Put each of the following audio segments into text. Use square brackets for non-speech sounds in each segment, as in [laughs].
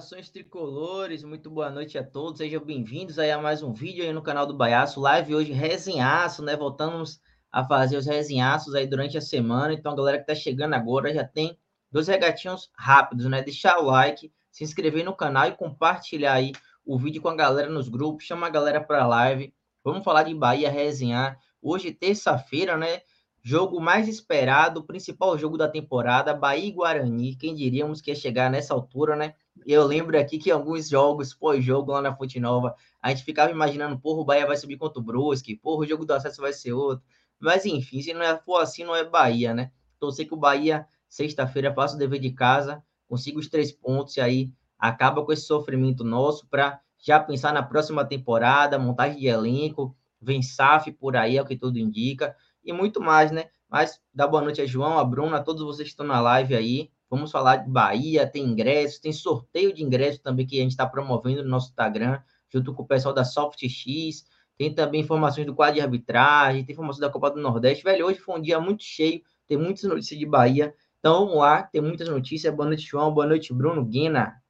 Saudações tricolores, muito boa noite a todos, sejam bem-vindos aí a mais um vídeo aí no canal do Baiaço, live hoje resenhaço, né, voltamos a fazer os resenhaços aí durante a semana, então a galera que tá chegando agora já tem dois regatinhos rápidos, né, deixar o like, se inscrever no canal e compartilhar aí o vídeo com a galera nos grupos, chama a galera para live, vamos falar de Bahia, resenhar, hoje terça-feira, né, Jogo mais esperado, principal jogo da temporada, Bahia e Guarani. Quem diríamos que ia chegar nessa altura, né? Eu lembro aqui que alguns jogos pós-jogo lá na Fonte Nova, a gente ficava imaginando, porra, o Bahia vai subir contra o Brusque, porra, o jogo do acesso vai ser outro. Mas enfim, se não é, for assim, não é Bahia, né? Torcer que o Bahia, sexta-feira, faça o dever de casa, consiga os três pontos e aí acaba com esse sofrimento nosso para já pensar na próxima temporada, montagem de elenco, vem SAF por aí, é o que tudo indica e muito mais, né? Mas dá boa noite a João, a Bruna, a todos vocês que estão na live aí. Vamos falar de Bahia, tem ingressos, tem sorteio de ingressos também que a gente está promovendo no nosso Instagram, junto com o pessoal da SoftX. Tem também informações do quadro de arbitragem, tem informações da Copa do Nordeste. Velho, hoje foi um dia muito cheio, tem muitas notícias de Bahia. Então vamos lá, tem muitas notícias. Boa noite, João. Boa noite, Bruno. Guina.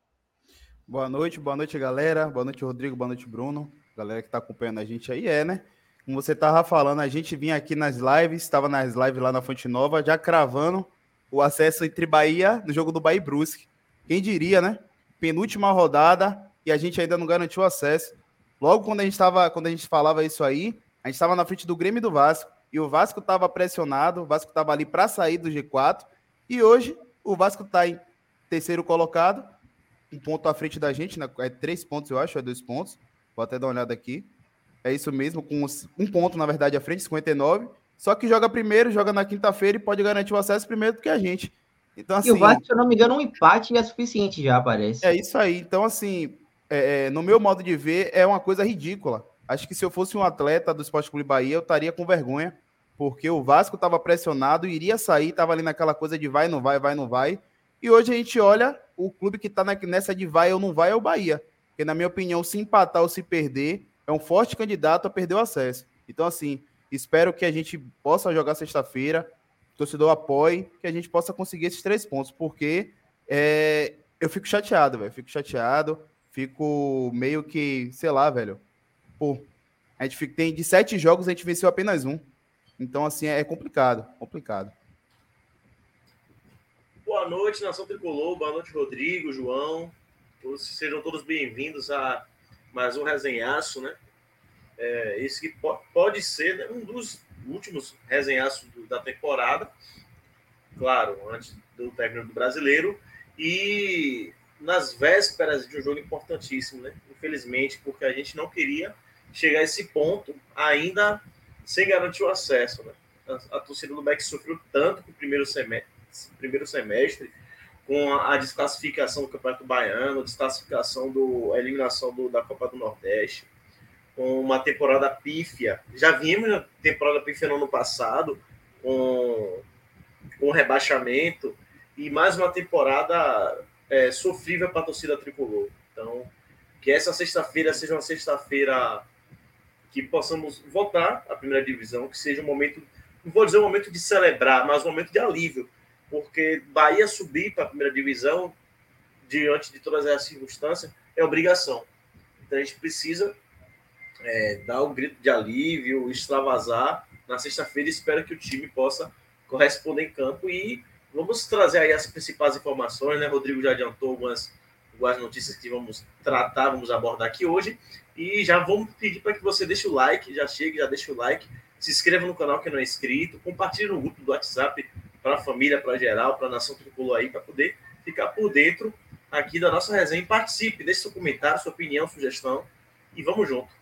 Boa noite, boa noite, galera. Boa noite, Rodrigo. Boa noite, Bruno. Galera que está acompanhando a gente aí é, né? Como você estava falando, a gente vinha aqui nas lives, estava nas lives lá na Fonte Nova, já cravando o acesso entre Bahia no jogo do Bahia e Brusque. Quem diria, né? Penúltima rodada e a gente ainda não garantiu acesso. Logo quando a gente estava, quando a gente falava isso aí, a gente estava na frente do Grêmio e do Vasco e o Vasco estava pressionado, o Vasco estava ali para sair do G4 e hoje o Vasco está em terceiro colocado, um ponto à frente da gente, né? é três pontos eu acho, é dois pontos. Vou até dar uma olhada aqui. É isso mesmo, com um ponto, na verdade, à frente, 59. Só que joga primeiro, joga na quinta-feira e pode garantir o acesso primeiro do que a gente. Então, assim, e o assim, Vasco, se eu não me engano, um empate é suficiente já, parece. É isso aí. Então, assim, é, é, no meu modo de ver, é uma coisa ridícula. Acho que se eu fosse um atleta do Esporte Clube Bahia, eu estaria com vergonha, porque o Vasco estava pressionado, iria sair, estava ali naquela coisa de vai, não vai, vai, não vai. E hoje a gente olha, o clube que está nessa de vai ou não vai é o Bahia. Porque, na minha opinião, se empatar ou se perder, é um forte candidato a perder o acesso. Então, assim, espero que a gente possa jogar sexta-feira, torcedor apoie, que a gente possa conseguir esses três pontos, porque é, eu fico chateado, velho. Fico chateado, fico meio que, sei lá, velho. Pô, a gente fica, tem de sete jogos, a gente venceu apenas um. Então, assim, é complicado, complicado. Boa noite, Nação Tricolor. Boa noite, Rodrigo, João. Todos, sejam todos bem-vindos a mais um resenhaço, né? É, esse que pode ser né, um dos últimos resenhaços da temporada, claro, antes do término do brasileiro, e nas vésperas de um jogo importantíssimo, né? Infelizmente, porque a gente não queria chegar a esse ponto ainda sem garantir o acesso, né? A, a torcida do Beck sofreu tanto com o primeiro semestre, primeiro semestre com a, desclassificação do Campeonato Baiano, desclassificação do a eliminação do, da Copa do Nordeste, com uma temporada pífia. Já vimos temporada pífia no ano passado, com, com rebaixamento, e mais uma temporada é, sofrível para a torcida tricolor. Então, que essa sexta-feira seja uma sexta-feira que possamos voltar à primeira divisão, que seja um momento, não vou dizer um momento de celebrar, mas um momento de alívio porque Bahia subir para a primeira divisão, diante de todas as circunstâncias, é obrigação. Então a gente precisa é, dar um grito de alívio, extravasar na sexta-feira. Espero que o time possa corresponder em campo e vamos trazer aí as principais informações, né? Rodrigo já adiantou algumas, algumas notícias que vamos tratar, vamos abordar aqui hoje. E já vamos pedir para que você deixe o like, já chegue, já deixe o like, se inscreva no canal que não é inscrito, compartilhe no grupo do WhatsApp para a família, para geral, para a nação tricolor aí, para poder ficar por dentro aqui da nossa resenha. Participe, deixe seu comentário, sua opinião, sugestão e vamos junto.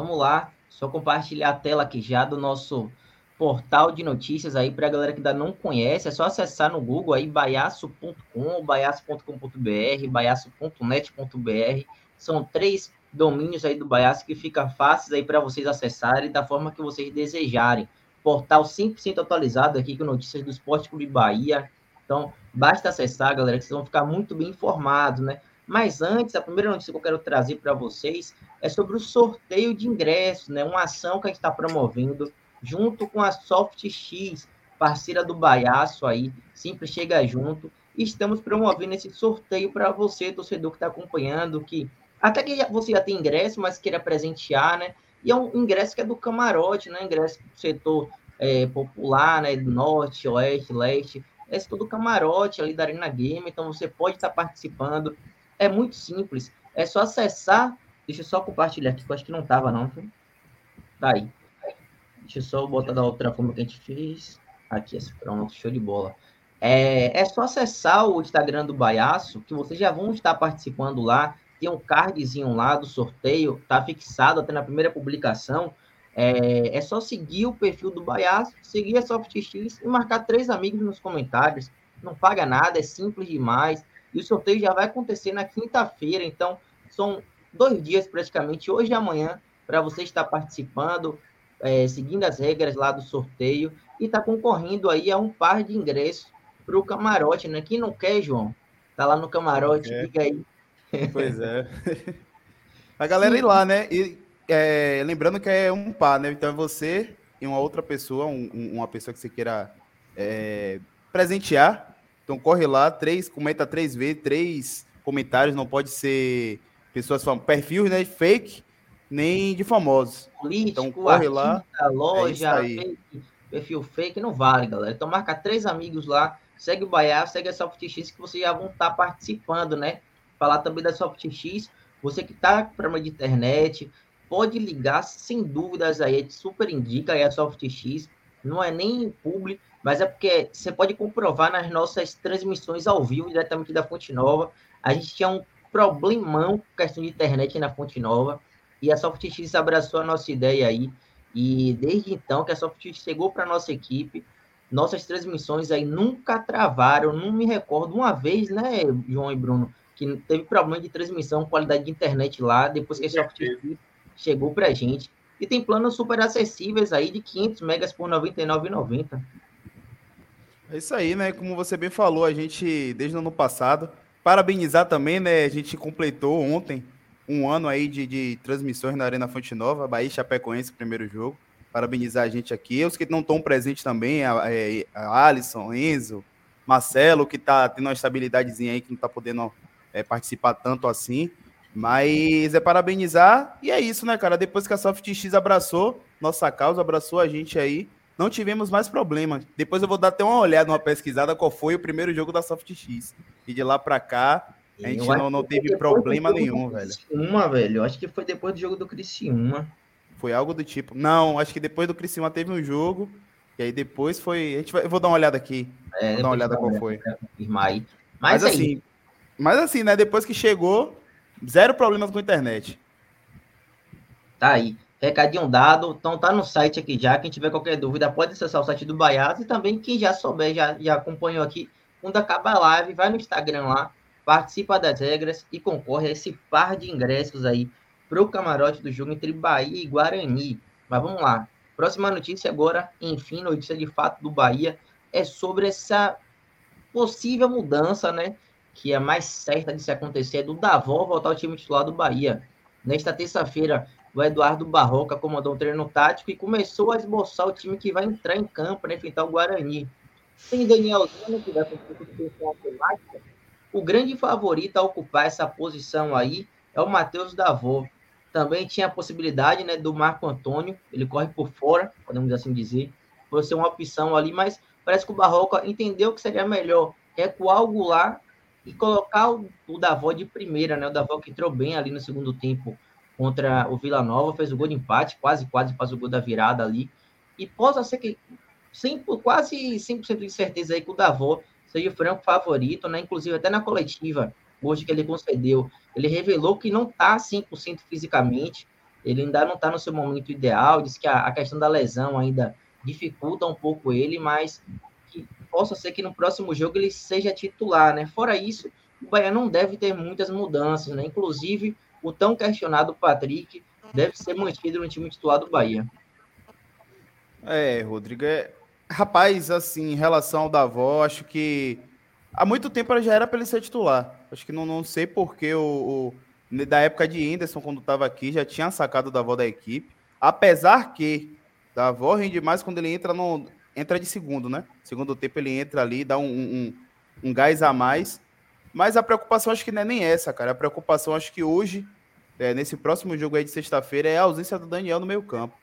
Vamos lá, só compartilhar a tela aqui já do nosso portal de notícias aí para a galera que ainda não conhece, é só acessar no Google aí baiaço.com, baiaço.com.br, baiaço.net.br. São três domínios aí do Baiaço que fica fáceis aí para vocês acessarem da forma que vocês desejarem portal 100% atualizado aqui com notícias do Esporte Clube Bahia. Então, basta acessar, galera, que vocês vão ficar muito bem informados, né? Mas antes, a primeira notícia que eu quero trazer para vocês é sobre o sorteio de ingressos, né? Uma ação que a gente está promovendo junto com a SoftX, parceira do Baiaço aí, sempre chega junto. estamos promovendo esse sorteio para você, torcedor que está acompanhando, que até que você já tem ingresso, mas queira presentear, né? E é um ingresso que é do camarote, né? Ingresso do setor é, popular, né? Do norte, oeste, leste. É todo camarote ali da Arena Game, então você pode estar participando. É muito simples. É só acessar. Deixa eu só compartilhar aqui, que eu acho que não estava, não. Tá aí. Deixa eu só botar da outra forma que a gente fez. Aqui, pronto, show de bola. É, é só acessar o Instagram do Baiaço, que vocês já vão estar participando lá. Tem um cardzinho lá do sorteio, tá fixado até na primeira publicação. É, é só seguir o perfil do Baiaço, seguir a SoftX e marcar três amigos nos comentários. Não paga nada, é simples demais. E o sorteio já vai acontecer na quinta-feira, então são dois dias praticamente, hoje e amanhã, para você estar participando, é, seguindo as regras lá do sorteio e está concorrendo aí a um par de ingressos para o camarote, né? Quem não quer, João, tá lá no camarote, é. fica aí. Pois é. [laughs] a galera ir lá, né? E é, lembrando que é um par, né? Então é você e uma outra pessoa, um, uma pessoa que você queira é, presentear. Então corre lá, três, comenta três vezes, três comentários, não pode ser pessoas falam perfil, né? Fake, nem de famosos. Político, então corre artista, lá. É loja, é fake, perfil fake, não vale, galera. Então marca três amigos lá, segue o Baiá, segue a SoftX que vocês já vão estar participando, né? Falar também da SoftX. Você que está com problema de internet, pode ligar sem dúvidas aí, a gente super indica aí a SoftX. Não é nem público, mas é porque você pode comprovar nas nossas transmissões ao vivo, diretamente da Fonte Nova. A gente tinha um problemão com questão de internet na Fonte Nova. E a SoftX abraçou a nossa ideia aí. E desde então que a SoftX chegou para a nossa equipe, nossas transmissões aí nunca travaram. Não me recordo uma vez, né, João e Bruno, que teve problema de transmissão, qualidade de internet lá, depois que a SoftX chegou para a gente. E tem planos super acessíveis aí de 500 megas por R$ 99,90. É isso aí, né? Como você bem falou, a gente, desde o ano passado, parabenizar também, né? A gente completou ontem um ano aí de, de transmissões na Arena Fonte Nova, Bahia Chapecoense, primeiro jogo. Parabenizar a gente aqui. Os que não estão presentes também, a, é, a Alisson, Enzo, Marcelo, que está tendo uma estabilidadezinha aí, que não está podendo é, participar tanto assim. Mas é parabenizar e é isso, né, cara? Depois que a SoftX abraçou nossa causa, abraçou a gente aí, não tivemos mais problema. Depois eu vou dar até uma olhada, uma pesquisada, qual foi o primeiro jogo da SoftX. E de lá para cá, a gente não, não teve problema nenhum, velho. Uma, velho. Eu acho que foi depois do jogo do Criciúma. Foi algo do tipo. Não, acho que depois do Criciúma teve um jogo. E aí depois foi. A gente vai... Eu vou dar uma olhada aqui. É, vou dar uma olhada qual foi. Mas, mas assim, mas assim, né? Depois que chegou, zero problemas com a internet. Tá aí. Recadinho dado. Então tá no site aqui já. Quem tiver qualquer dúvida pode acessar o site do Baiás. E também quem já souber, já, já acompanhou aqui. Quando acabar a live, vai no Instagram lá participa das regras e concorre a esse par de ingressos aí para o camarote do jogo entre Bahia e Guarani. Mas vamos lá. Próxima notícia agora, enfim, notícia de fato do Bahia, é sobre essa possível mudança, né? Que é mais certa de se acontecer, do Davó voltar ao time titular do Bahia. Nesta terça-feira, o Eduardo Barroca comandou um treino tático e começou a esboçar o time que vai entrar em campo para enfrentar o Guarani. Tem Daniel Zano, que vai temática, o grande favorito a ocupar essa posição aí é o Matheus Davó. Também tinha a possibilidade né, do Marco Antônio, ele corre por fora, podemos assim dizer, pode ser uma opção ali, mas parece que o Barroca entendeu que seria melhor recuar o Goulart e colocar o, o de primeira, né? O Davó que entrou bem ali no segundo tempo contra o Vila Nova, fez o gol de empate, quase, quase faz o gol da virada ali. E possa ser que, sem, quase 100% de certeza aí que o Davó seja o franco favorito, né? Inclusive, até na coletiva, hoje que ele concedeu, ele revelou que não está 100% fisicamente, ele ainda não está no seu momento ideal, disse que a, a, questão da lesão ainda dificulta um pouco ele, mas que possa ser que no próximo jogo ele seja titular, né? Fora isso, o Bahia não deve ter muitas mudanças, né? Inclusive, o tão questionado Patrick deve ser mantido no time titular do Bahia. É, Rodrigo, é, Rapaz, assim, em relação ao Davó, acho que há muito tempo já era para ele ser titular. Acho que não, não sei porque o, o da época de Anderson, quando estava aqui, já tinha sacado o Davó da equipe. Apesar que Davó rende mais quando ele entra no entra de segundo, né? Segundo tempo ele entra ali, dá um, um um gás a mais. Mas a preocupação acho que não é nem essa, cara. A preocupação acho que hoje, é, nesse próximo jogo aí de sexta-feira, é a ausência do Daniel no meio campo.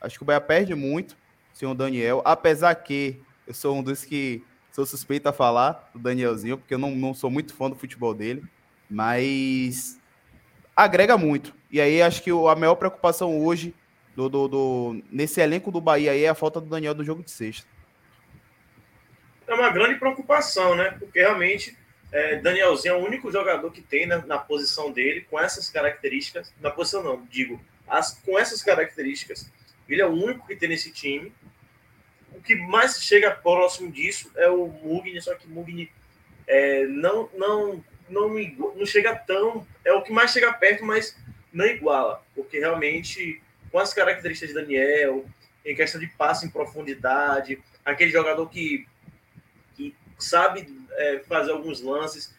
Acho que o Bahia perde muito sem o Daniel, apesar que eu sou um dos que sou suspeito a falar do Danielzinho, porque eu não, não sou muito fã do futebol dele, mas agrega muito. E aí acho que a maior preocupação hoje do, do, do, nesse elenco do Bahia é a falta do Daniel do jogo de sexta. É uma grande preocupação, né? Porque realmente é, Danielzinho é o único jogador que tem na, na, posição dele com essas características. Na posição não, digo, as, com essas características. Ele é o único que tem nesse time. O que mais chega próximo disso é o Mugni, só que Mugni é, não, não, não, não chega tão. É o que mais chega perto, mas não iguala. Porque realmente, com as características de Daniel, em questão de passe em profundidade, aquele jogador que, que sabe é, fazer alguns lances,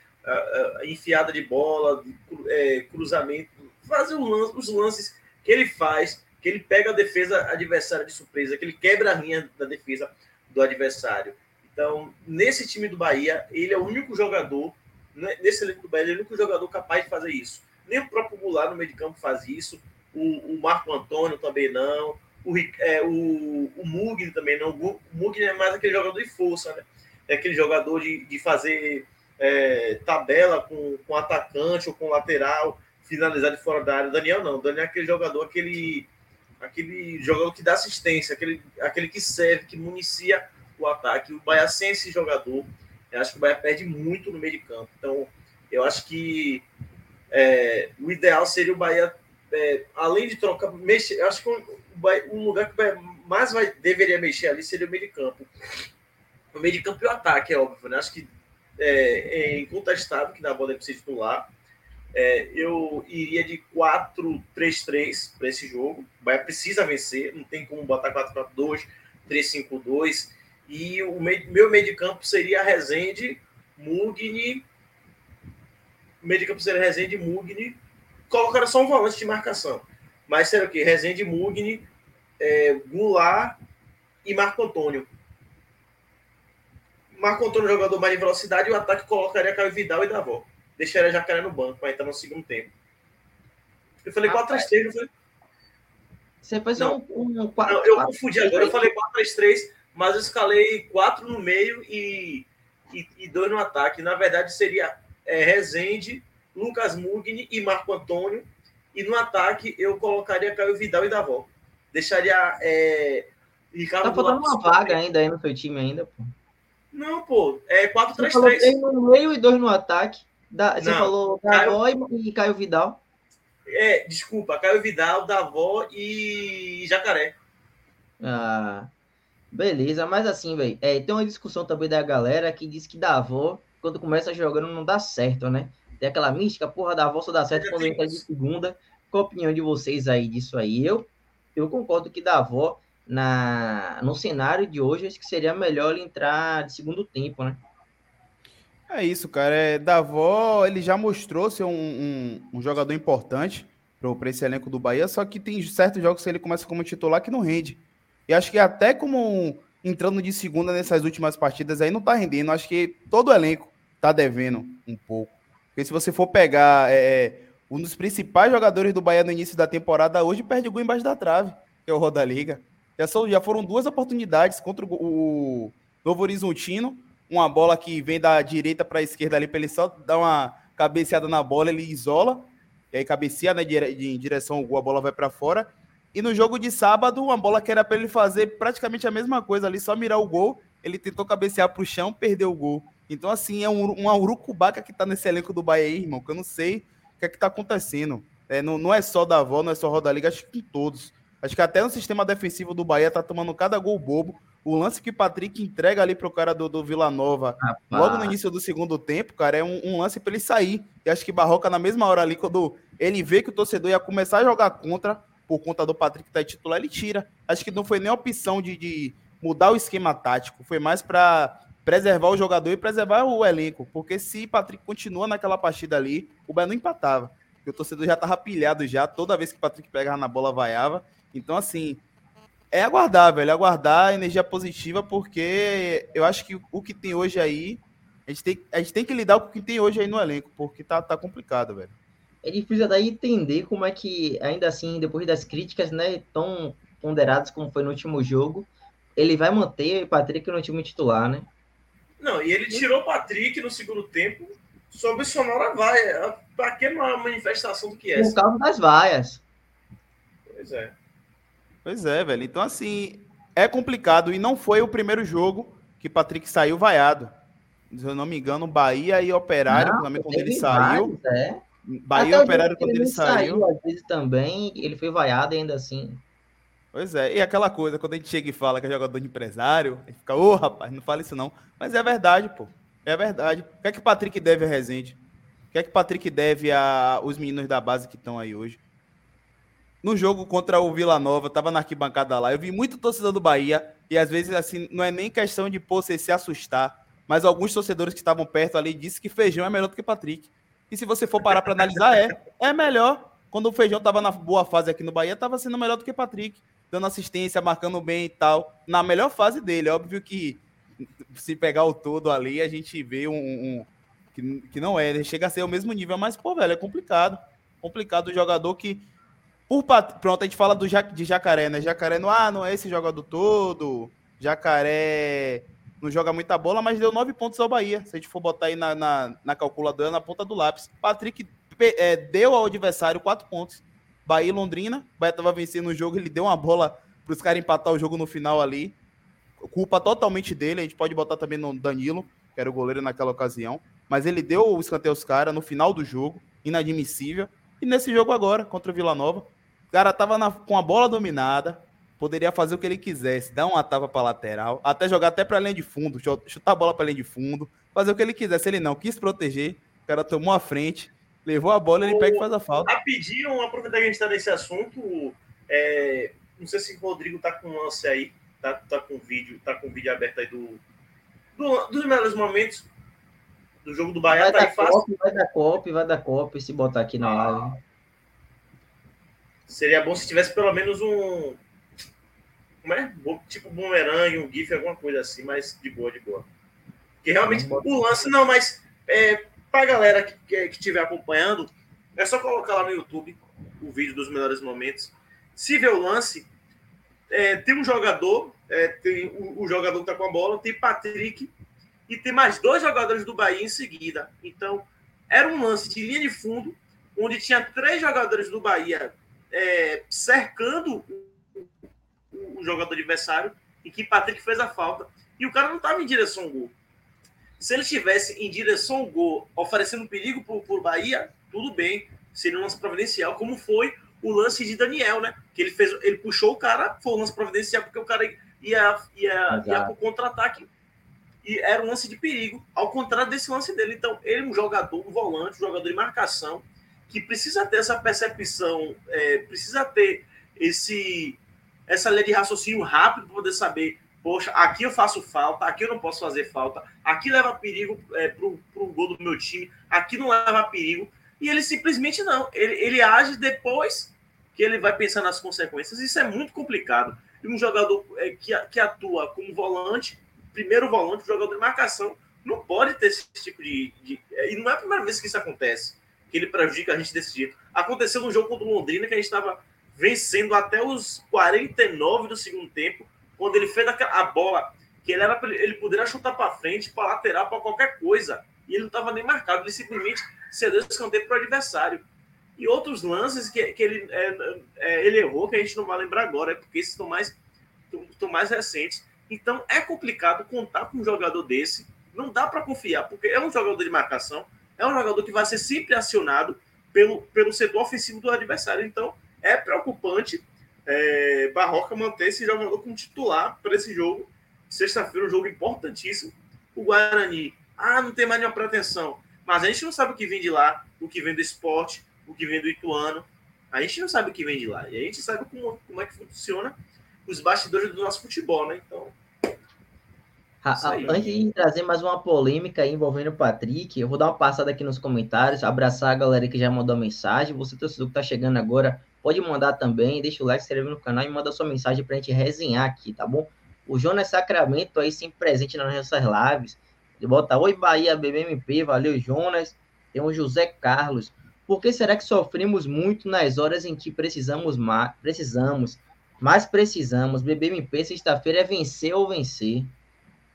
enfiada de bola, é, cruzamento, fazer lance, os lances que ele faz, que ele pega a defesa adversária de surpresa, que ele quebra a linha da defesa do adversário. Então, nesse time do Bahia, ele é o único jogador, né, nesse elenco do Bahia, ele é o único jogador capaz de fazer isso. Nem o próprio Goulart no meio de campo faz isso, o, o Marco Antônio também não, o, é, o, o Mugni também não. O Mugni é mais aquele jogador de força, né? É aquele jogador de, de fazer é, tabela com, com atacante ou com lateral, finalizar de fora da área. Daniel não, Daniel é aquele jogador, aquele, aquele jogador que dá assistência, aquele, aquele que serve, que municia o ataque. O Bahia sem esse jogador, eu acho que o Bahia perde muito no meio de campo. Então, eu acho que é, o ideal seria o Bahia, é, além de trocar, mexer, eu acho que o, Bahia, o lugar que o Bahia mais vai, deveria mexer ali seria o meio de campo no meio de campo e o ataque, é óbvio, né? Acho que é, é incontestável que na bola deve ser titular. É, eu iria de 4-3-3 para esse jogo. O Bahia precisa vencer, não tem como botar 4-4-2, 3-5-2. E o meio, meu meio de campo seria Rezende, Mugni. O meio de campo seria Rezende, Mugni. Colocaram só um volante de marcação. Mas seria o quê? Rezende, Mugni, é, Goulart e Marco Antônio. Marco Antônio jogador mais de velocidade e o ataque colocaria Caio Vidal e Davó. Deixaria Jacaré no banco para entrar no segundo tempo. Eu falei 4-3-3, não foi? Você fez não. um, um 4 Não, eu confundi agora. Eu falei 4-3-3, mas eu escalei 4 no meio e, e, e dois no ataque. Na verdade, seria é, Rezende, Lucas Mugni e Marco Antônio. E no ataque, eu colocaria Caio Vidal e Davó. Deixaria é, Ricardo. Tá faltando uma vaga ainda aí no seu time ainda, pô. Não, pô, é 4-3-3. Você falou três no meio e dois no ataque. Da, você não, falou Davó Caio... e Caio Vidal. É, desculpa, Caio Vidal, Davó e Jacaré. Ah, beleza, mas assim, velho, é, tem uma discussão também da galera que diz que Davó, quando começa jogando, não dá certo, né? Tem aquela mística, porra, Davó só dá certo quando entra de segunda. Qual a opinião de vocês aí disso aí? Eu, eu concordo que Davó na, no cenário de hoje, acho que seria melhor ele entrar de segundo tempo, né? É isso, cara. É, Davó, ele já mostrou ser um, um, um jogador importante para esse elenco do Bahia, só que tem certos jogos que ele começa como titular que não rende. E acho que até como entrando de segunda nessas últimas partidas aí não tá rendendo. Acho que todo elenco tá devendo um pouco. Porque se você for pegar é, é um dos principais jogadores do Bahia no início da temporada hoje, perde o gol embaixo da trave, que é o Roda Liga. Já, são, já foram duas oportunidades contra o, Novo Horizontino. Uma bola que vem da direita para a esquerda ali, para ele só dar uma cabeceada na bola, ele isola. E aí cabeceia né, em direção ao gol, a bola vai para fora. E no jogo de sábado, uma bola que era para ele fazer praticamente a mesma coisa ali, só mirar o gol. Ele tentou cabecear para o chão, perdeu o gol. Então, assim, é um, uma urucubaca que tá nesse elenco do Bahia aí, irmão, que eu não sei o que é que tá acontecendo. É, não, não é só da avó, não é só Roda Liga, acho que com todos. Acho que até no sistema defensivo do Bahia tá tomando cada gol bobo. O lance que o Patrick entrega ali pro cara do, do Vila Nova, Rapaz. logo no início do segundo tempo, cara, é um, um lance para ele sair. E acho que Barroca, na mesma hora ali, quando ele vê que o torcedor ia começar a jogar contra, por conta do Patrick tá titular, ele tira. Acho que não foi nem opção de, de mudar o esquema tático, foi mais para preservar o jogador e preservar o elenco. Porque se Patrick continua naquela partida ali, o Bahia não empatava. Porque o torcedor já tava pilhado já, toda vez que o Patrick pegava na bola, vaiava. Então, assim, é aguardar, velho, aguardar energia positiva, porque eu acho que o que tem hoje aí, A gente tem, a gente tem que lidar com o que tem hoje aí no elenco, porque tá, tá complicado, velho. É difícil daí entender como é que, ainda assim, depois das críticas, né, tão ponderadas como foi no último jogo, ele vai manter o Patrick no time titular, né? Não, e ele tirou o Patrick no segundo tempo sob o sonora vaia. Pra que uma manifestação do que é essa? Por causa das vaias. Pois é. Pois é, velho. Então, assim, é complicado. E não foi o primeiro jogo que Patrick saiu vaiado. Se eu não me engano, Bahia e Operário, não, também quando ele saiu. Vários, é. Bahia e Operário, quando ele, ele saiu. saiu. Às vezes também, ele foi vaiado ainda assim. Pois é, e aquela coisa, quando a gente chega e fala que é jogador de empresário, a gente fica, ô oh, rapaz, não fala isso não. Mas é verdade, pô. É verdade. O que é que o Patrick deve a Rezende? O que é que o Patrick deve a os meninos da base que estão aí hoje? No jogo contra o Vila Nova, tava na arquibancada lá, eu vi muito torcedor do Bahia, e às vezes, assim, não é nem questão de pô, você se assustar, mas alguns torcedores que estavam perto ali disse que Feijão é melhor do que Patrick. E se você for parar para analisar, é. É melhor. Quando o Feijão tava na boa fase aqui no Bahia, tava sendo melhor do que Patrick, dando assistência, marcando bem e tal. Na melhor fase dele. É óbvio que se pegar o todo ali, a gente vê um, um que, que não é, ele chega a ser o mesmo nível, mas, pô, velho, é complicado. Complicado o jogador que. Por, pronto, a gente fala do, de jacaré, né? Jacaré não, ah, não é esse jogador todo. Jacaré não joga muita bola, mas deu nove pontos ao Bahia. Se a gente for botar aí na, na, na calculadora, na ponta do lápis. Patrick é, deu ao adversário quatro pontos. Bahia e Londrina. O Bahia tava vencendo o jogo, ele deu uma bola para os caras empatar o jogo no final ali culpa totalmente dele. A gente pode botar também no Danilo, que era o goleiro naquela ocasião. Mas ele deu o escanteio aos caras no final do jogo, inadmissível. E nesse jogo agora, contra o Vila Nova, o cara tava na, com a bola dominada, poderia fazer o que ele quisesse, dar uma tapa para lateral, até jogar até para linha de fundo, chutar a bola para linha de fundo, fazer o que ele quisesse. Ele não quis proteger, o cara tomou a frente, levou a bola, ele pega e faz a falta. Rapidinho, aproveitar que a gente está nesse assunto, é, não sei se o Rodrigo tá com lance aí tá, tá com vídeo, tá com vídeo aberto aí do, do dos melhores momentos do jogo do Bahia, vai tá aí fácil. Cop, vai dar cop, vai dar cop se botar aqui na live. Seria bom se tivesse pelo menos um como é? Tipo bumerangue, um gif, alguma coisa assim, mas de boa, de boa. Porque realmente o lance, não, mas é, pra galera que, que, que estiver acompanhando, é só colocar lá no YouTube o vídeo dos melhores momentos. Se vê o lance, é, tem um jogador, é, tem o, o, jogador que está com a bola, tem Patrick e tem mais dois jogadores do Bahia em seguida. Então, era um lance de linha de fundo, onde tinha três jogadores do Bahia é, cercando o, o, jogador adversário e que Patrick fez a falta. E o cara não estava em direção ao gol. Se ele estivesse em direção ao gol, oferecendo perigo para o Bahia, tudo bem, seria um lance providencial, como foi o lance de Daniel, né? Que ele fez, ele puxou o cara, foi um lance providencial, porque o cara ia, ia, ia pro contra-ataque e era um lance de perigo, ao contrário desse lance dele. Então, ele é um jogador, um volante, um jogador de marcação, que precisa ter essa percepção, é, precisa ter esse essa lei de raciocínio rápido para poder saber, poxa, aqui eu faço falta, aqui eu não posso fazer falta, aqui leva perigo é, para o gol do meu time, aqui não leva perigo. E ele simplesmente não. Ele, ele age depois que ele vai pensar nas consequências. Isso é muito complicado. E um jogador é, que, que atua como volante, primeiro volante, jogador de marcação, não pode ter esse tipo de, de. E não é a primeira vez que isso acontece, que ele prejudica a gente desse jeito. Aconteceu no jogo contra o Londrina, que a gente estava vencendo até os 49 do segundo tempo, quando ele fez a bola, que ele, era, ele poderia chutar para frente, para lateral, para qualquer coisa. E ele não estava nem marcado, ele simplesmente cedeu esse escanteio para o adversário. E outros lances que, que ele, é, é, ele errou, que a gente não vai lembrar agora, é porque esses estão mais, estão mais recentes. Então é complicado contar com um jogador desse. Não dá para confiar, porque é um jogador de marcação, é um jogador que vai ser sempre acionado pelo, pelo setor ofensivo do adversário. Então é preocupante é, Barroca manter esse jogador como titular para esse jogo. Sexta-feira, um jogo importantíssimo. O Guarani, ah, não tem mais nenhuma pretensão. Mas a gente não sabe o que vem de lá, o que vem do esporte, o que vem do Ituano. A gente não sabe o que vem de lá. E a gente sabe como, como é que funciona os bastidores do nosso futebol, né? Então. Antes de trazer mais uma polêmica envolvendo o Patrick, eu vou dar uma passada aqui nos comentários, abraçar a galera que já mandou mensagem. Você, torcedor que está chegando agora, pode mandar também, deixa o like, se inscreve no canal e manda sua mensagem para a gente resenhar aqui, tá bom? O Jonas Sacramento aí sempre presente nas nossas lives. Ele bota Oi Bahia, BBMP, valeu Jonas. Tem o José Carlos. Por que será que sofremos muito nas horas em que precisamos mais? Precisamos, mais precisamos. BBMP sexta-feira é vencer ou vencer.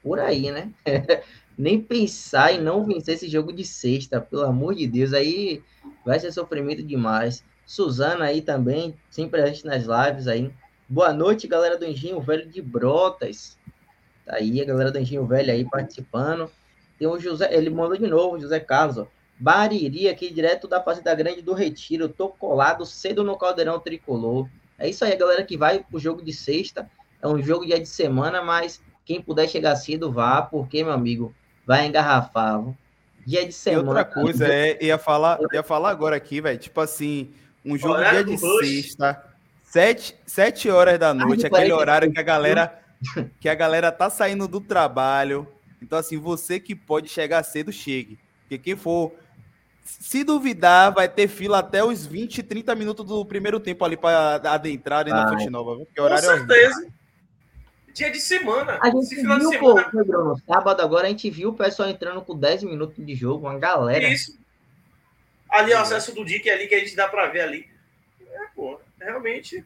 Por aí, né? [laughs] Nem pensar em não vencer esse jogo de sexta, pelo amor de Deus. Aí vai ser sofrimento demais. Suzana aí também, sempre presente nas lives aí. Boa noite, galera do Engenho Velho de Brotas. Tá aí a galera do Engenho Velho aí participando. Tem o José, ele mandou de novo, José Carlos, ó. Bariri aqui, direto da Fazenda Grande do Retiro. Tô colado cedo no Caldeirão Tricolor. É isso aí, galera que vai pro jogo de sexta. É um jogo dia de semana, mas quem puder chegar cedo, vá, porque, meu amigo, vai engarrafar. Dia de semana. E outra coisa, é, ia falar, ia falar agora aqui, velho. Tipo assim, um jogo dia de sexta, sete, sete horas da noite, aquele horário que a galera [laughs] que a galera tá saindo do trabalho. Então, assim, você que pode chegar cedo, chegue. Porque quem for. Se duvidar, vai ter fila até os 20, 30 minutos do primeiro tempo ali para adentrar na Fonte Nova. Porque Com horário é certeza. É Dia de semana. A gente viu, de semana. pô, Bruno, sábado agora a gente viu o pessoal entrando com 10 minutos de jogo, uma galera. Isso. Ali o acesso do DIC ali que a gente dá para ver ali. É, pô, realmente.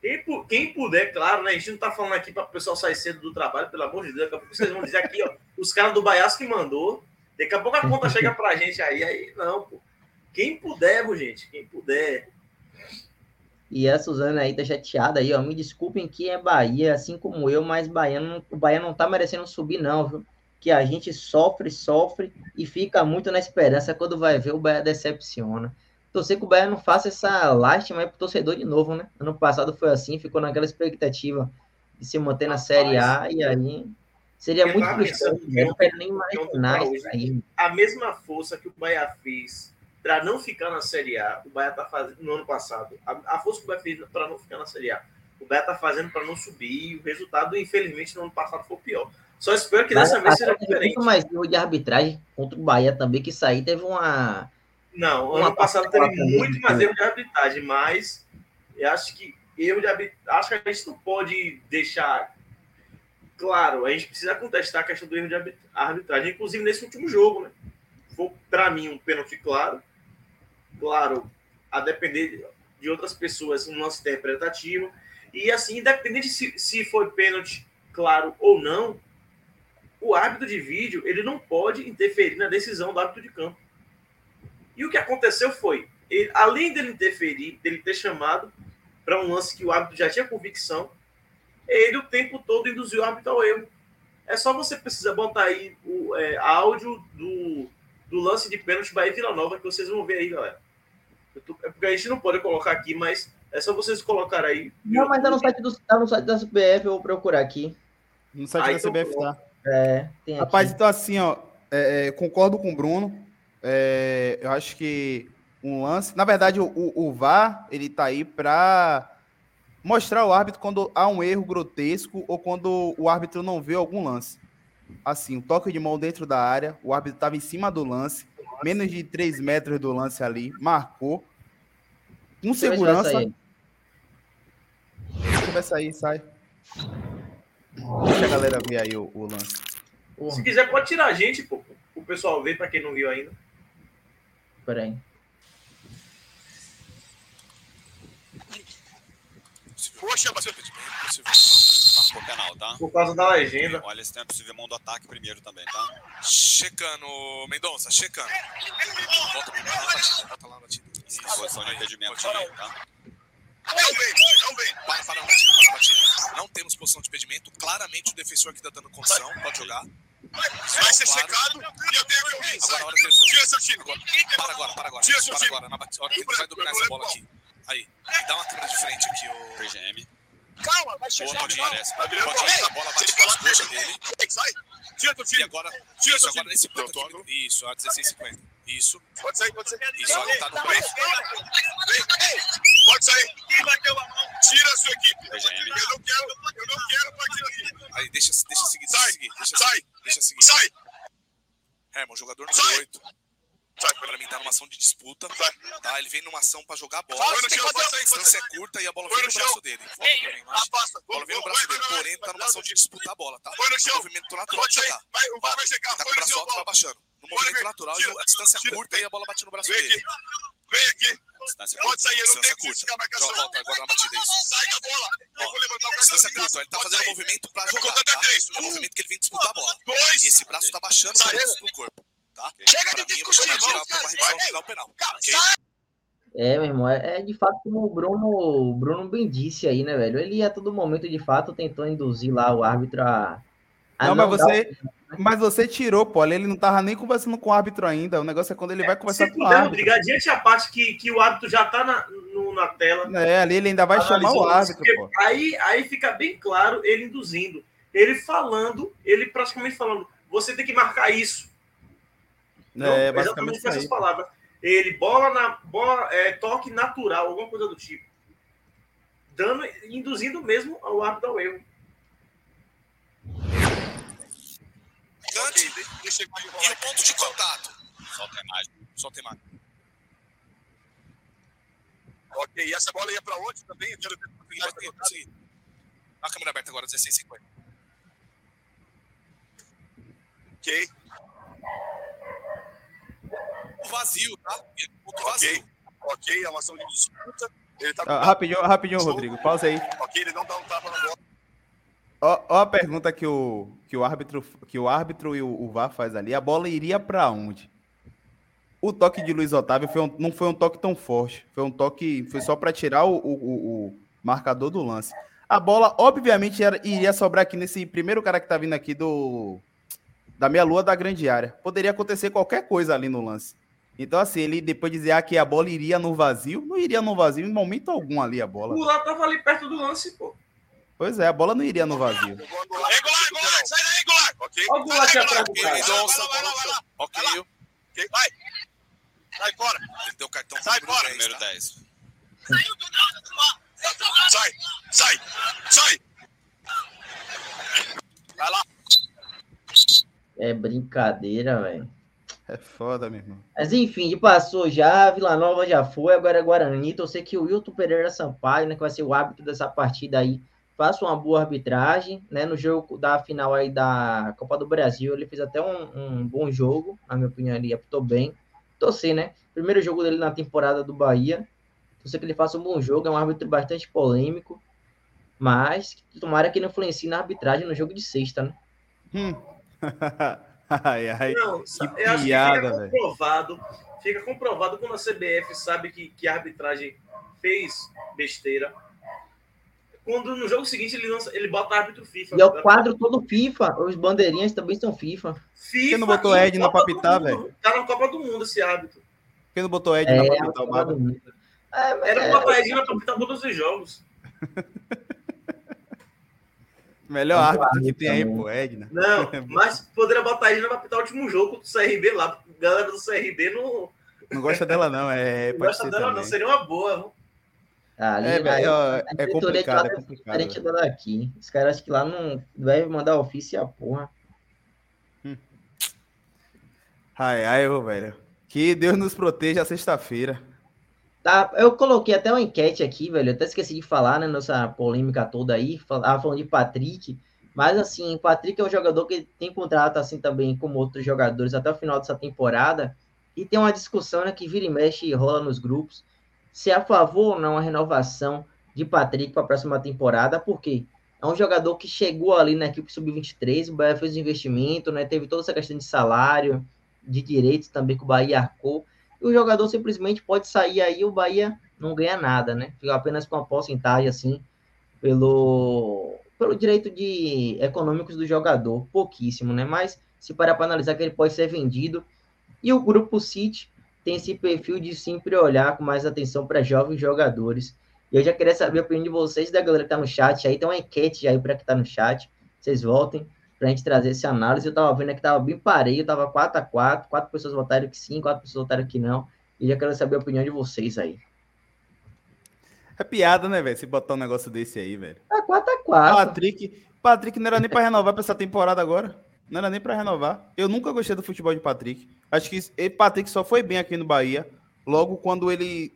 Quem, quem, puder, claro, né? A gente não tá falando aqui para o pessoal sair cedo do trabalho, pelo amor de Deus. Daqui a pouco vocês vão dizer aqui, ó, os caras do Baiaço que mandou. Daqui a pouco a conta chega pra gente aí, aí não, pô. Quem puder, gente, quem puder. E a Suzana aí tá chateada aí, ó. Me desculpem que é Bahia, assim como eu, mas Bahia o Bahia não tá merecendo subir, não, viu? Que a gente sofre, sofre e fica muito na esperança quando vai ver o Bahia decepciona. Torcer que o Bahia não faça essa lástima aí pro torcedor de novo, né? Ano passado foi assim, ficou naquela expectativa de se manter na Série A e aí seria muito frustrante. Eu não quero nem imaginar isso aí. A mesma força que o Bahia fez para não ficar na Série A, o Bahia tá fazendo no ano passado. A, a força que o Bahia fez para não ficar na Série A, o Bahia tá fazendo para não subir. E o resultado, infelizmente, no ano passado foi pior. Só espero que dessa vez seja diferente. Mas o de arbitragem contra o Bahia também, que sair teve uma não, ano passado teve muito mais erro de arbitragem, mas eu acho que erro de. Acho que a gente não pode deixar. Claro, a gente precisa contestar a questão do erro de arbitragem, inclusive nesse último jogo, né? Foi, para mim, um pênalti claro. Claro, a depender de outras pessoas, um lance interpretativo. E assim, independente se, se foi pênalti claro ou não, o árbitro de vídeo ele não pode interferir na decisão do árbitro de campo. E o que aconteceu foi, ele, além dele interferir, dele ter chamado para um lance que o árbitro já tinha convicção, ele o tempo todo induziu o árbitro ao erro. É só você precisar botar aí o é, áudio do, do lance de pênalti Bahia Vila Nova, que vocês vão ver aí, galera. Tô, é porque a gente não pode colocar aqui, mas é só vocês colocar aí. Não, mas tá no site, do, tá no site da CBF, eu vou procurar aqui. No site aí da CBF tá. É, Rapaz, então assim, ó, é, é, concordo com o Bruno. É, eu acho que um lance. Na verdade, o, o VAR ele tá aí para mostrar ao árbitro quando há um erro grotesco ou quando o árbitro não vê algum lance. Assim, um toque de mão dentro da área, o árbitro estava em cima do lance, menos de 3 metros do lance ali, marcou. Com segurança. Vai sair, sai. Deixa a galera ver aí o, o lance. Se quiser, pode tirar a gente, pô, o pessoal ver, para quem não viu ainda. Peraí. Poxa, mas possível não. Marcou penal, tá? Por causa da legenda. Olha se tem a possível mão do ataque primeiro também, tá? Checando, Mendonça, checando. Volta pro lá, batida, volta lá, batida. Em posição de impedimento também, tá? Não vem, não vem. Para, para batida, para a batida. Não temos posição de impedimento. Claramente o defensor aqui tá dando condição. Pode jogar. Vai ser claro. secado e eu tenho que ouvir. Agora, a hora que for... Tira seu time. Agora. Para agora, para agora. Tira seu para time. agora. Na hora que ele vai dominar essa bola aqui. Aí. Dá uma câmera de frente aqui, o PGM. Calma, vai chegar. Pode ir na bola, bate pelas coxas dele. Sai. Tira teu time. E agora, tira isso, agora nesse ponto aqui. Isso, a 16,50. Isso. Pode sair, pode sair. Isso, agora tá no peito. Pode sair. A tira a sua equipe. Eu não quero, eu não quero partir aqui. Aí, deixa, deixa seguir, deixa seguir. Deixa sai. Deixa seguir. Sai. Herman, jogador número 8. Pra mim tá numa ação de disputa, tá? Ele vem numa ação pra jogar a bola. A distância é curta e a bola vem no braço dele. Mim, a bola vem no braço dele, porém tá numa ação de disputar a bola, tá? É um movimento natural de jogar. Tá com o braço alto, vai baixando. No movimento natural, e a distância é curta e a bola bate no braço dele. Vem aqui. Distância Pode sair, eu não tenho que curta. ficar marcação. Volta agora na batida, isso. Sai da bola. Eu vou levantar o braço. Distância curta, ele tá fazendo um movimento pra jogar, tá? É um movimento que ele vem disputar a bola. E esse braço tá baixando pro pro corpo, tá? Chega Pra de vamos, cara. Vai. penal. Sai. É, meu irmão, é, é de fato como o Bruno, o Bruno bem disse aí, né, velho? Ele a todo momento, de fato, tentou induzir lá o árbitro a. a Não, mas dar você, [laughs] mas você tirou, pô. ali Ele não tava nem conversando com o árbitro ainda. O negócio é quando ele vai conversar com o árbitro. Rodrigo, adiante a parte que, que o árbitro já tá na, no- na tela. É, ali ele ainda vai chamar o árbitro, pô. Aí, aí fica bem claro ele induzindo. Ele falando, ele praticamente falando, você tem que marcar isso. Não, É, exatamente basicamente com essas aí. palavras. Ele bola na bola, é, toque natural, alguma coisa do tipo. Dando, induzindo mesmo o árbitro ao erro. Eu E o ponto de contato? Solta a imagem. Solta a imagem. Ok, e essa bola ia pra onde também? Eu quero ver. A câmera aberta agora, 16,50. Ok, O vazio, tá? Ponto ok. vazio. Ok, é uma ação de disputa. Ele tá Ah, rapidinho, rapidinho, Rodrigo. Pausa aí. Ok, ele não dá um tapa na bola. Ó, ó a pergunta que o, que o árbitro que o árbitro e o, o VAR faz ali. A bola iria pra onde? O toque de Luiz Otávio foi um- não foi um toque tão forte. Foi um toque. Foi só para tirar o, o- o- o marcador do lance. A bola, obviamente, era- iria sobrar aqui nesse primeiro cara que tá vindo aqui do. Da meia lua da grande área. Poderia acontecer qualquer coisa ali no lance. Então, assim, ele depois dizer ah, que a bola iria no vazio, não iria no vazio em momento algum ali a bola. O lá tava ali perto do lance, pô. Pois é, a bola não iria no vazio. Regular, regular, sai daí, regular. Ok? Olha o Goulart aqui atrás do Ok, cara. Vai lá, vai lá, vai lá. Ok, Ok, vai. Sai fora. ele deu cartão Sai pro fora. número 10. Sai, sai, sai. Vai lá. É brincadeira, velho. [laughs] É foda, meu irmão. Mas enfim, passou já, Vila Nova já foi, agora é Guarani. Torcer que o Wilton Pereira Sampaio, né, que vai ser o árbitro dessa partida aí, faça uma boa arbitragem, né? No jogo da final aí da Copa do Brasil, ele fez até um, um bom jogo, na minha opinião, ele apitou bem. Torcer, né? Primeiro jogo dele na temporada do Bahia. Torcer que ele faça um bom jogo, é um árbitro bastante polêmico, mas tomara que ele influencie na arbitragem no jogo de sexta, né? Hum. [laughs] ai, ai. Não, Que eu acho que piada, fica velho. comprovado. Fica comprovado quando a CBF sabe que, que a arbitragem fez besteira. Quando no jogo seguinte ele, lança, ele bota árbitro FIFA. E é o quadro todo FIFA, os bandeirinhas também são FIFA. FIFA Você não botou e Edna Copa pra do pitar, Mundo. Tá na Copa do Mundo esse árbitro. Quem não botou Ed É, na do Mundo. É, Era é, pra botar Edna pra pitar todos os jogos. [laughs] Melhor Muito árbitro que tem aí, pô, Edna. Não, [laughs] mas poderia botar Edna pra pitar o último jogo do CRB lá. A galera do CRB não, Não gosta dela, não. É, [laughs] não pode gosta ser dela, não. também. Seria uma boa. viu? ali, É, velho, é de complicado, lá é é complicado. diferente da daqui. Os caras acham que lá não deve mandar ofício e a porra. Ai, ai, ô, velho. Que Deus nos proteja sexta-feira. Tá, eu coloquei até uma enquete aqui, velho. Até esqueci de falar, né? Nessa polêmica toda aí. Falava falando de Patrick. Mas assim, Patrick é um jogador que tem contrato assim também como outros jogadores até o final dessa temporada. E tem uma discussão né, que vira e mexe e rola nos grupos. Se é a favor ou não a renovação de Patrick para a próxima temporada, por quê? É um jogador que chegou ali na equipe sub-23, o Bahia fez um investimento, né? Teve toda essa questão de salário, de direitos também que o Bahia arcou. E o jogador simplesmente pode sair aí o Bahia não ganha nada, né? Fica apenas com a porcentagem, assim, pelo, pelo direito de econômicos do jogador, pouquíssimo, né? Mas se parar para analisar que ele pode ser vendido. E o Grupo City tem esse perfil de sempre olhar com mais atenção para jovens jogadores. E eu já queria saber a opinião de vocês, da galera que tá no chat aí, tem uma enquete aí para que tá no chat. Vocês voltem para a gente trazer essa análise. Eu tava vendo que tava bem pareio, tava 4 a 4 quatro pessoas votaram que sim, quatro pessoas votaram que não. E já quero saber a opinião de vocês aí. É piada, né, velho? Se botar um negócio desse aí, velho. Tá 4 a 4 Patrick, Patrick não era nem pra renovar pra essa temporada agora. Não era nem para renovar. Eu nunca gostei do futebol de Patrick. Acho que Patrick só foi bem aqui no Bahia logo quando ele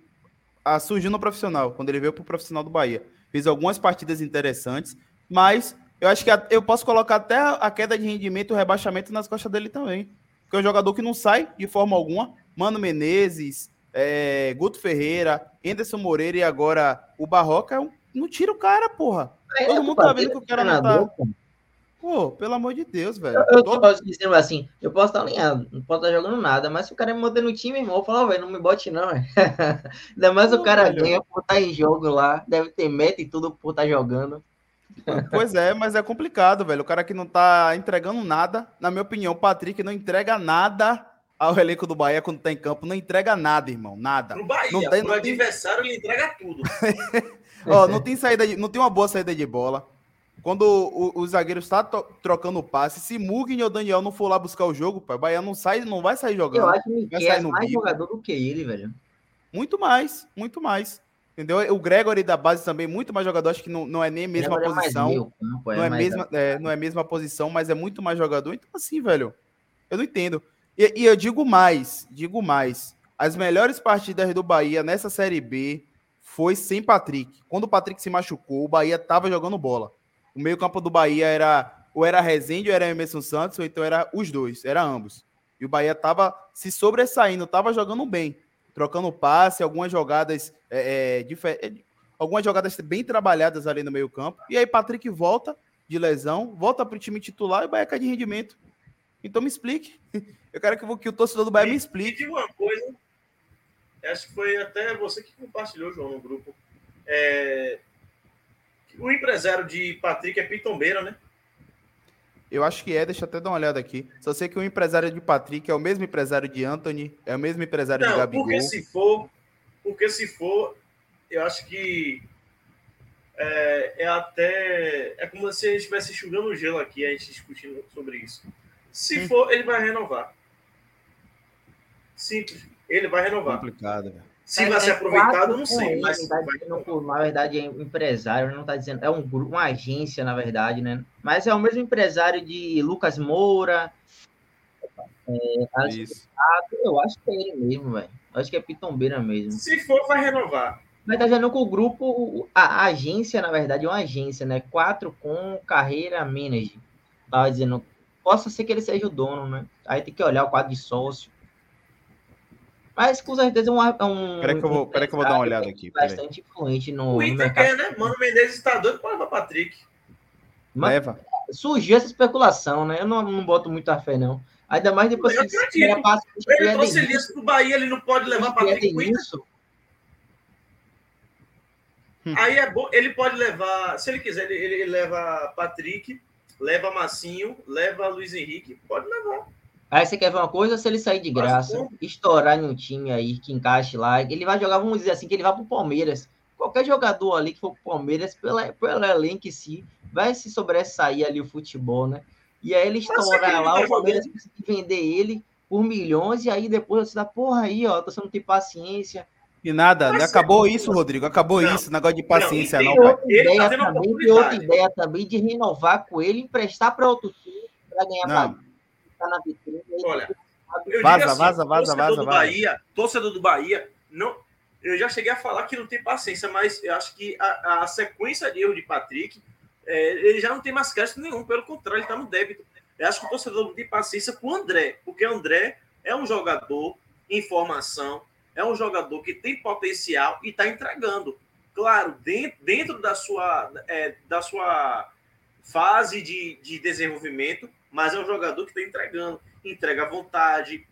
ah, surgiu no profissional, quando ele veio pro profissional do Bahia. Fez algumas partidas interessantes, mas eu acho que a, eu posso colocar até a queda de rendimento e o rebaixamento nas costas dele também. Porque é um jogador que não sai de forma alguma. Mano Menezes, é, Guto Ferreira, Anderson Moreira e agora o Barroca é não tira o cara, porra. É, Todo mundo tá vendo que o cara não tá. Pô, pelo amor de Deus, velho. Eu, eu Todo... posso dizer assim, eu posso estar alinhado, não posso estar jogando nada, mas se o cara me manter no time, irmão, eu falo, velho, não me bote não, velho. [laughs] Ainda mais Pô, o cara velho. ganha por estar em jogo lá, deve ter meta e tudo por estar jogando. Pois é, mas é complicado, velho. O cara que não tá entregando nada, na minha opinião, o Patrick não entrega nada ao elenco do Bahia quando tá em campo, não entrega nada, irmão, nada. Pro Bahia, não tem, pro não adversário tem... ele entrega tudo. [laughs] Ó, não tem saída, de, não tem uma boa saída de bola. Quando o, o, o zagueiro está trocando passe, se Mugni ou Daniel não for lá buscar o jogo, pai, o Bahia não sai, não vai sair jogando. Eu acho que é mais bico. jogador do que ele, velho. Muito mais, muito mais. Entendeu? O Gregory da base também, muito mais jogador, acho que não, não é nem a mesma Gregory posição. É meu, campo, é não, é mesma, é, não é a mesma posição, mas é muito mais jogador. Então, assim, velho, eu não entendo. E, e eu digo mais, digo mais. As melhores partidas do Bahia nessa Série B foi sem Patrick. Quando o Patrick se machucou, o Bahia tava jogando bola. O meio-campo do Bahia era ou era Rezende ou era Emerson Santos, ou então era os dois, era ambos. E o Bahia tava se sobressaindo, tava jogando bem, trocando passe, algumas jogadas é, é, é algumas jogadas bem trabalhadas ali no meio-campo. E aí Patrick volta de lesão, volta para o time titular e o Bahia cai de rendimento. Então me explique. [laughs] Eu quero que, que o torcedor do Bahia me, me explique. uma coisa, acho que foi até você que compartilhou, João, no grupo. É, o empresário de Patrick é Pitombeira, né? Eu acho que é, deixa eu até dar uma olhada aqui. Só sei que o empresário de Patrick é o mesmo empresário de Anthony, é o mesmo empresário Não, de Gabigol. Porque se for, porque se for, eu acho que é, é até. É como se a gente estivesse enxugando gelo aqui, a gente discutindo sobre isso. Se hum. for, ele vai renovar. Simples. Ele vai renovar. Complicado, velho. Se vai ser aproveitado, não sei. Mas na verdade, na verdade, é empresário, não está dizendo. É um grupo, uma agência, na verdade, né? Mas é o mesmo empresário de Lucas Moura. É, eu acho que é ele mesmo, velho. Acho que é Pitombeira mesmo. Se for, vai renovar. Mas tá dizendo que o grupo, a, a, agência, na verdade, é uma agência, né? Quatro com carreira manager. Tava dizendo, possa ser que ele seja o dono, né? Aí tem que olhar o quadro de sócio. Mas com certeza é um. É um peraí que eu vou, peraí que eu vou dar uma olhada aqui. Bastante influente no. O Inter quer, né? Mano Menezes está doido para levar Patrick. Mas Leva. Surgiu essa especulação, né? Eu não, não boto muita fé, não. Ainda mais depois eu que ele passa. Ele trouxe isso pro Bahia, ele não pode levar Patrick isso. Hum. Aí é bom, ele pode levar, se ele quiser, ele, ele leva Patrick, leva Massinho, leva Luiz Henrique, pode levar. Aí você quer ver uma coisa? Se ele sair de graça, estourar em um time aí que encaixe lá, ele vai jogar, vamos dizer assim, que ele vai pro Palmeiras. Qualquer jogador ali que for pro Palmeiras, pela, pelo elenco em si, vai se sobressair ali o futebol, né? E aí ele estourar lá, o Palmeiras conseguir vender ele por milhões, e aí depois você dá, porra aí, ó, você não tem paciência. E nada, Mas acabou isso, Rodrigo, acabou não, isso, negócio de paciência, não. não outra, ideia tá também, outra ideia também de renovar com ele, emprestar para outro time para ganhar não tá na vitrine. Olha, vaza, assim, vaza, vaza, vaza, do Bahia, torcedor do Bahia, não, eu já cheguei a falar que não tem paciência, mas eu acho que a, a sequência de erro de Patrick, é, ele já não tem mais crédito nenhum, pelo contrário, ele está no débito. Eu acho que o torcedor tem paciência com o André, porque o André é um jogador em formação, é um jogador que tem potencial e está entregando. Claro, dentro, dentro da, sua, é, da sua fase de, de desenvolvimento, mas é um jogador que está entregando, entrega à vontade,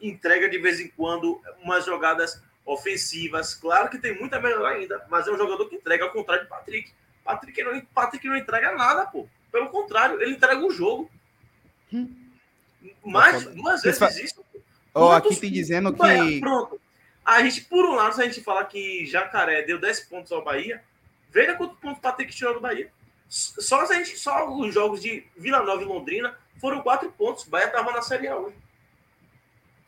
entrega de vez em quando umas jogadas ofensivas. Claro que tem muita melhor ainda, mas é um jogador que entrega ao contrário de Patrick. Patrick não, Patrick não entrega nada, pô. Pelo contrário, ele entrega o jogo. Hum. Mas, duas vezes fa... isso. Oh, aqui tem dizendo que. Bahia, pronto. A gente, por um lado, se a gente falar que Jacaré deu 10 pontos ao Bahia, veja quantos pontos Patrick tirou do Bahia. Só, a gente, só os jogos de Vila Nova e Londrina foram quatro pontos. O Bahia estava na Série A hoje.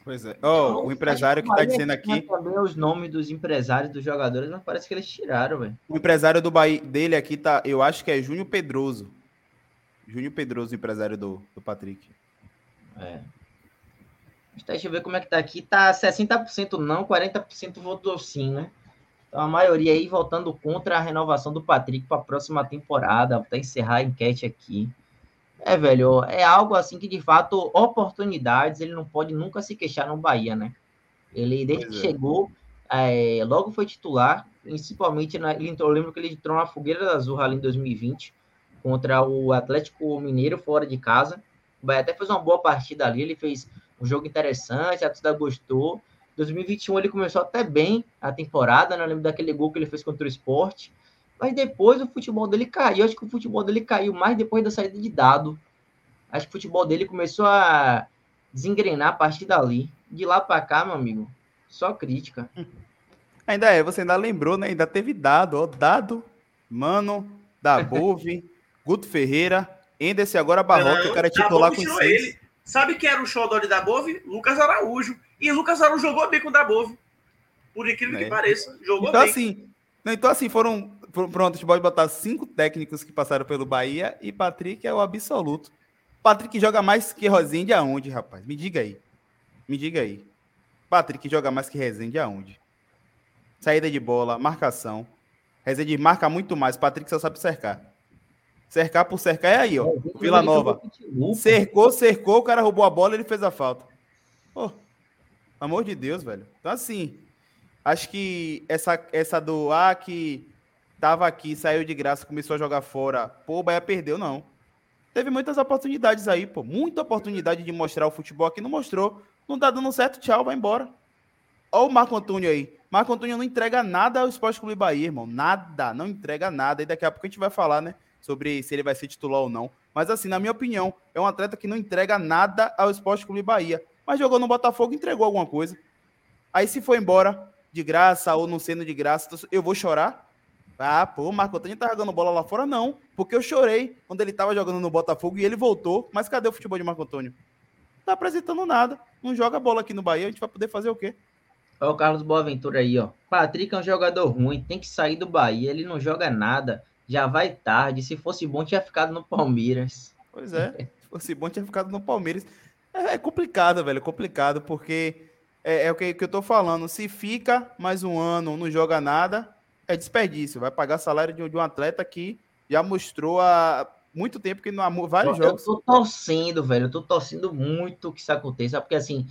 Pois é. Oh, o empresário que está dizendo aqui. Também os nomes dos empresários dos jogadores, não parece que eles tiraram, velho. O empresário do Bahia dele aqui tá, eu acho que é Júnior Pedroso. Júnior Pedroso, empresário do, do Patrick. É. Deixa eu ver como é que tá aqui. Tá 60% não, 40% votou sim, né? Então a maioria aí votando contra a renovação do Patrick para a próxima temporada. Vou até encerrar a enquete aqui. É, velho, é algo assim que de fato, oportunidades, ele não pode nunca se queixar no Bahia, né? Ele, desde pois que é. chegou, é, logo foi titular, principalmente, na, ele entrou, eu lembro que ele entrou na Fogueira da Azul ali em 2020, contra o Atlético Mineiro, fora de casa. O Bahia até fez uma boa partida ali, ele fez um jogo interessante, a torcida gostou. 2021 ele começou até bem a temporada, né? Eu lembro daquele gol que ele fez contra o esporte. Mas depois o futebol dele caiu. Acho que o futebol dele caiu mais depois da saída de dado. Acho que o futebol dele começou a desengrenar a partir dali. De lá para cá, meu amigo, só crítica. [laughs] Ainda é, você ainda lembrou, né? Ainda teve dado, ó. Dado, Mano, Dabove, [laughs] Guto Ferreira, Enderson agora Barroca, o cara é titular com seis. Ele. Sabe quem era o show de Dabove? Lucas Araújo. E Lucas Araújo jogou bem com o Dabove. Por incrível é. que pareça, jogou então, bem. Assim, então, assim, foram. Pronto, a gente pode botar cinco técnicos que passaram pelo Bahia e Patrick é o absoluto. Patrick joga mais que Rosende aonde, rapaz? Me diga aí. Me diga aí. Patrick joga mais que Rezende aonde? Saída de bola, marcação. Rezende marca muito mais. Patrick só sabe cercar. Cercar por cercar é aí, ó. Vila Nova. Cercou, cercou, o cara roubou a bola ele fez a falta. Oh, amor de Deus, velho. Então, assim, acho que essa, essa do ah, que tava aqui, saiu de graça, começou a jogar fora. Pô, o Bahia perdeu, não. Teve muitas oportunidades aí, pô. Muita oportunidade de mostrar o futebol aqui, não mostrou. Não tá dando certo, tchau, vai embora. Olha o Marco Antônio aí. Marco Antônio não entrega nada ao Esporte Clube Bahia, irmão. Nada, não entrega nada. E daqui a pouco a gente vai falar, né? Sobre se ele vai ser titular ou não. Mas assim, na minha opinião, é um atleta que não entrega nada ao Esporte Clube Bahia. Mas jogou no Botafogo, entregou alguma coisa. Aí se foi embora de graça ou não sendo de graça, eu vou chorar. Ah, pô, o Marco Antônio tá jogando bola lá fora, não. Porque eu chorei quando ele tava jogando no Botafogo e ele voltou. Mas cadê o futebol de Marco Antônio? Não tá apresentando nada. Não joga bola aqui no Bahia, a gente vai poder fazer o quê? Olha o Carlos Boaventura aí, ó. Patrick é um jogador ruim, tem que sair do Bahia. Ele não joga nada, já vai tarde. Se fosse bom, tinha ficado no Palmeiras. Pois é, se fosse bom, tinha ficado no Palmeiras. É, é complicado, velho, é complicado, porque é, é o que, que eu tô falando. Se fica mais um ano, não joga nada, é desperdício. Vai pagar salário de, de um atleta que já mostrou há muito tempo que não há vários eu, jogos. Eu tô torcendo, velho. Eu tô torcendo muito que isso aconteça, porque assim,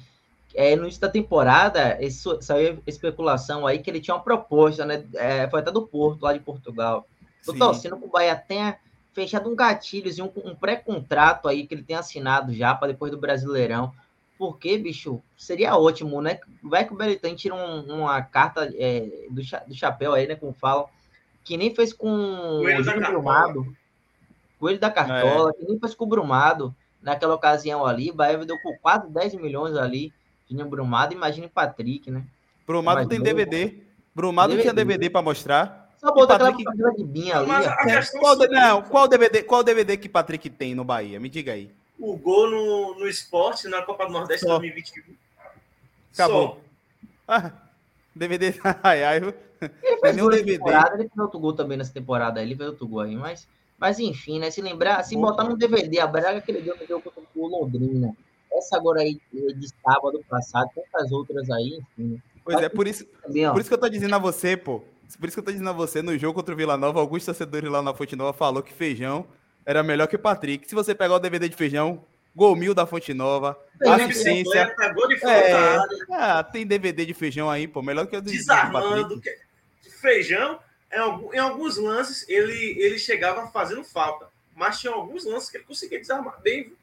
é, no início da temporada, esse, saiu especulação aí que ele tinha uma proposta, né? É, foi até do Porto, lá de Portugal. Tô Sim. torcendo que o Bahia tenha fechado um gatilho, assim, um, um pré-contrato aí que ele tem assinado já para depois do Brasileirão. Porque, bicho, seria ótimo, né? Vai que o Belitani tira um, uma carta é, do, do chapéu aí, né? Como falam, que nem fez com o Júnior Brumado. Coelho da Cartola, é. que nem fez com o Brumado naquela ocasião ali. O Bahia deu por quase 10 milhões ali. Júnior Brumado, imagine Patrick, né? Brumado tem DVD. Brumado DVD. tinha DVD para mostrar. Só botou Patrick... aquela de binha ali. Qual, não, qual, DVD, qual DVD que Patrick tem no Bahia? Me diga aí o gol no, no esporte na Copa do Nordeste Só. 2021. Acabou. [laughs] Ah, DVD. [laughs] ai, ai. Ele fez é DVD. Temporada, ele fez outro gol também nessa temporada. Ele fez outro gol aí, mas, mas enfim, né? Se lembrar, se botar no DVD, a Braga que ele deu, deu contra o Londrina. Essa agora aí de sábado passado, tantas outras aí, enfim. Pois é, por isso, também, por isso que eu tô dizendo a você, pô. Por isso que eu tô dizendo a você, no jogo contra o Vila Nova, alguns torcedores lá na Fonte Nova falou que feijão era melhor que o Patrick. Se você pegar o DVD de feijão, gol mil da Fonte Nova, assistência. é, ah, tem DVD de feijão aí, pô, melhor que o de Desarmando. Que, feijão, em alguns lances, ele, ele chegava fazendo falta. Mas tinha alguns lances que ele conseguia desarmar bem.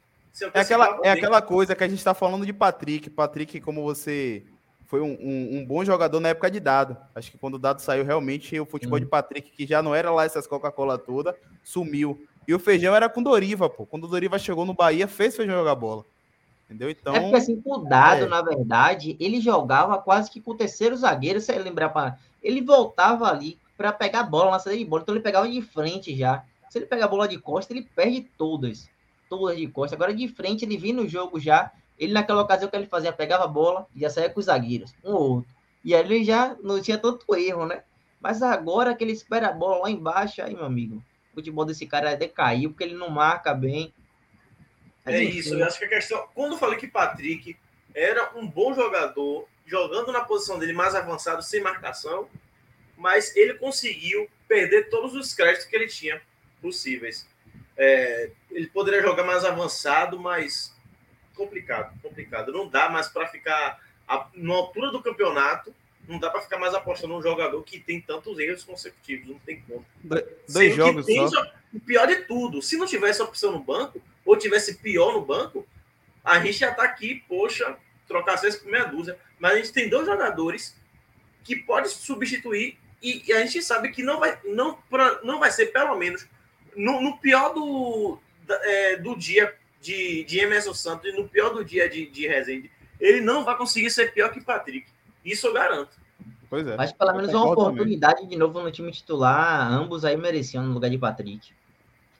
É aquela, é aquela coisa que a gente está falando de Patrick. Patrick, como você foi um, um, um, bom jogador na época de Dado. Acho que quando o Dado saiu, realmente o futebol hum. de Patrick, que já não era lá essas Coca-Cola toda, sumiu. E o Feijão era com Doriva, pô. Quando o Doriva chegou no Bahia, fez Feijão jogar bola. Entendeu? Então. É porque assim, o Dado, é. na verdade, ele jogava quase que com o terceiro zagueiro, se lembrar para. Ele voltava ali para pegar a bola na saída de bola. Então ele pegava de frente já. Se ele pegar a bola de costa, ele perde todas. Todas de costa. Agora de frente, ele vinha no jogo já. Ele, naquela ocasião que ele fazia, pegava a bola e já saía com os zagueiros, um ou outro. E aí ele já não tinha tanto erro, né? Mas agora que ele espera a bola lá embaixo, aí, meu amigo, futebol desse cara decaiu, porque ele não marca bem. Mas, é enfim. isso, eu acho que a questão. Quando eu falei que Patrick era um bom jogador, jogando na posição dele mais avançado, sem marcação, mas ele conseguiu perder todos os créditos que ele tinha possíveis. É, ele poderia jogar mais avançado, mas complicado, complicado. Não dá mais para ficar a, na altura do campeonato, não dá para ficar mais apostando num jogador que tem tantos erros consecutivos, não tem como. dois jogos só. O pior de tudo, se não tivesse opção no banco, ou tivesse pior no banco, a gente já está aqui, poxa, trocar seis por meia dúzia. Mas a gente tem dois jogadores que pode substituir e, e, a gente sabe que não vai, não, pra, não vai ser, pelo menos, no, no pior do, é, do dia de, de Emerson Santos e no pior do dia de, de Rezende, ele não vai conseguir ser pior que Patrick. Isso eu garanto. Pois é. Mas pelo menos uma oportunidade também. de novo no time titular, ambos aí mereciam no lugar de Patrick.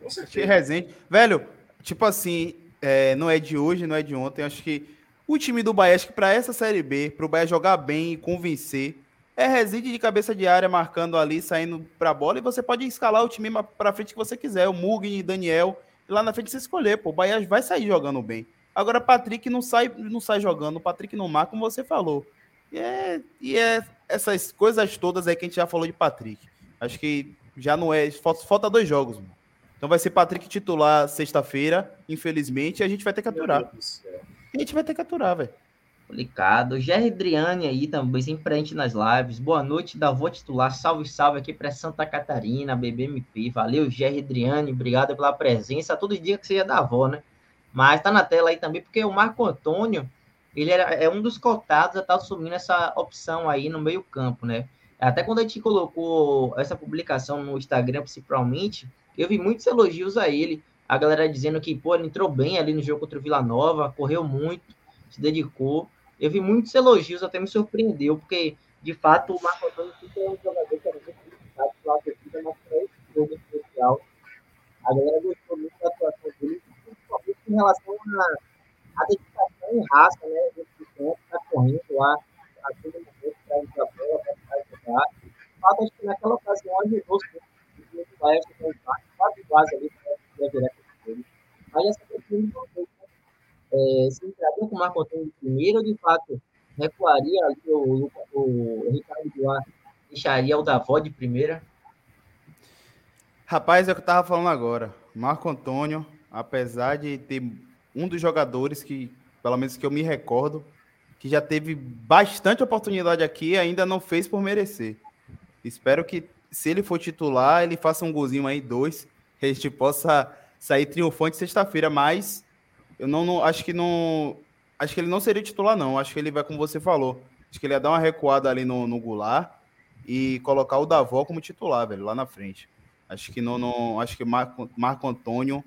Com certeza. Rezende. Velho, tipo assim, é, não é de hoje, não é de ontem. Acho que o time do Bahia, acho que para essa Série B, para o Bahia jogar bem e convencer, é reside de cabeça de área, marcando ali, saindo para a bola, e você pode escalar o time para frente que você quiser, o Mugni, Daniel, lá na frente você escolher, pô, o Bahia vai sair jogando bem. Agora, Patrick não sai, não sai jogando, o Patrick não marca, como você falou. E é, e é essas coisas todas aí que a gente já falou de Patrick. Acho que já não é. Falta, dois jogos, mano. Então vai ser Patrick titular sexta-feira, infelizmente, e a gente vai ter que aturar. A gente vai ter que aturar, velho. Complicado. Jerry Driane aí também, sempre presente nas lives. Boa noite, da Vou Titular. Salve, salve aqui para Santa Catarina, BBMP. Valeu, Jerry Driane. Obrigado pela presença. Todo dia que seja da avó, né? Mas tá na tela aí também, porque o Marco Antônio, ele era, é um dos cotados a estar tá assumindo essa opção aí no meio-campo, né? Até quando a gente colocou essa publicação no Instagram, principalmente, eu vi muitos elogios a ele. A galera dizendo que, pô, ele entrou bem ali no jogo contra o Vila Nova, correu muito, se dedicou. Eu vi muitos elogios, até me surpreendeu, porque, de fato, o Marco Antônio é um jogador que era muito criticado pela torcida, mas para esse jogo especial, a galera gostou muito da atuação dele, principalmente em relação à, dedicação em raça, né? Dentro do campo, tá correndo lá a todo momento para a bola, para jogar. De fato, acho que naquela ocasião ajudou. O Oeste tem quase quase ali para a direto dele. Mas essa questão de é, se entraria com o Marco Antônio primeiro, ou de fato recuaria ali o, o, o Ricardo Duarte, deixaria o Davó de primeira? Rapaz, é o que eu tava falando agora. Marco Antônio, apesar de ter um dos jogadores que, pelo menos que eu me recordo, que já teve bastante oportunidade aqui, ainda não fez por merecer. Espero que, se ele for titular, ele faça um golzinho aí, dois, que a gente possa sair triunfante sexta-feira, mas eu não, não, acho que não. Acho que ele não seria titular, não. Acho que ele vai, como você falou. Acho que ele ia dar uma recuada ali no, no Goulart e colocar o Davó como titular, velho, lá na frente. Acho que não, não acho que Marco, Marco Antônio,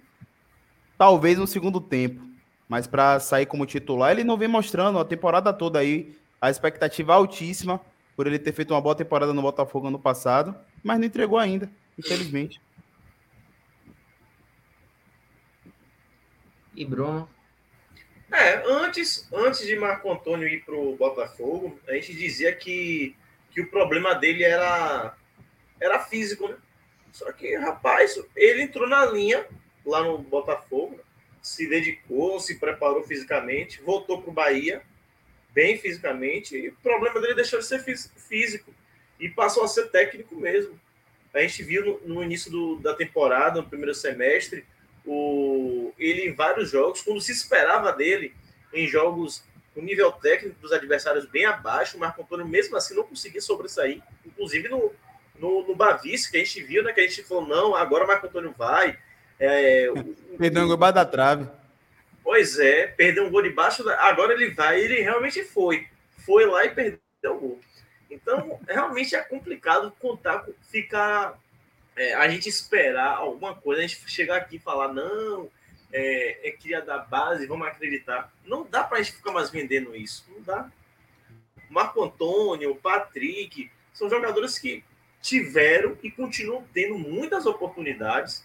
talvez no segundo tempo, mas para sair como titular, ele não vem mostrando a temporada toda aí, a expectativa altíssima por ele ter feito uma boa temporada no Botafogo ano passado, mas não entregou ainda, infelizmente. E Bruno? É, antes, antes de Marco Antônio ir para o Botafogo, a gente dizia que, que o problema dele era, era físico, né? Só que, rapaz, ele entrou na linha lá no Botafogo, se dedicou, se preparou fisicamente, voltou para o Bahia, bem fisicamente, e o problema dele deixou de ser físico e passou a ser técnico mesmo. A gente viu no, no início do, da temporada, no primeiro semestre, o, ele em vários jogos, quando se esperava dele em jogos com nível técnico dos adversários bem abaixo, o Marco Antônio mesmo assim não conseguia sobressair, inclusive no, no, no Bavice, que a gente viu, né, que a gente falou, não, agora o Marco Antônio vai. É, perdeu um gol da trave. Pois é, perdeu um gol debaixo, da, agora ele vai, ele realmente foi. Foi lá e perdeu o gol. Então, realmente é complicado contar, ficar é, a gente esperar alguma coisa, a gente chegar aqui e falar, não, é, é cria da base, vamos acreditar. Não dá para a gente ficar mais vendendo isso. Não dá. Marco Antônio, Patrick, são jogadores que tiveram e continuam tendo muitas oportunidades,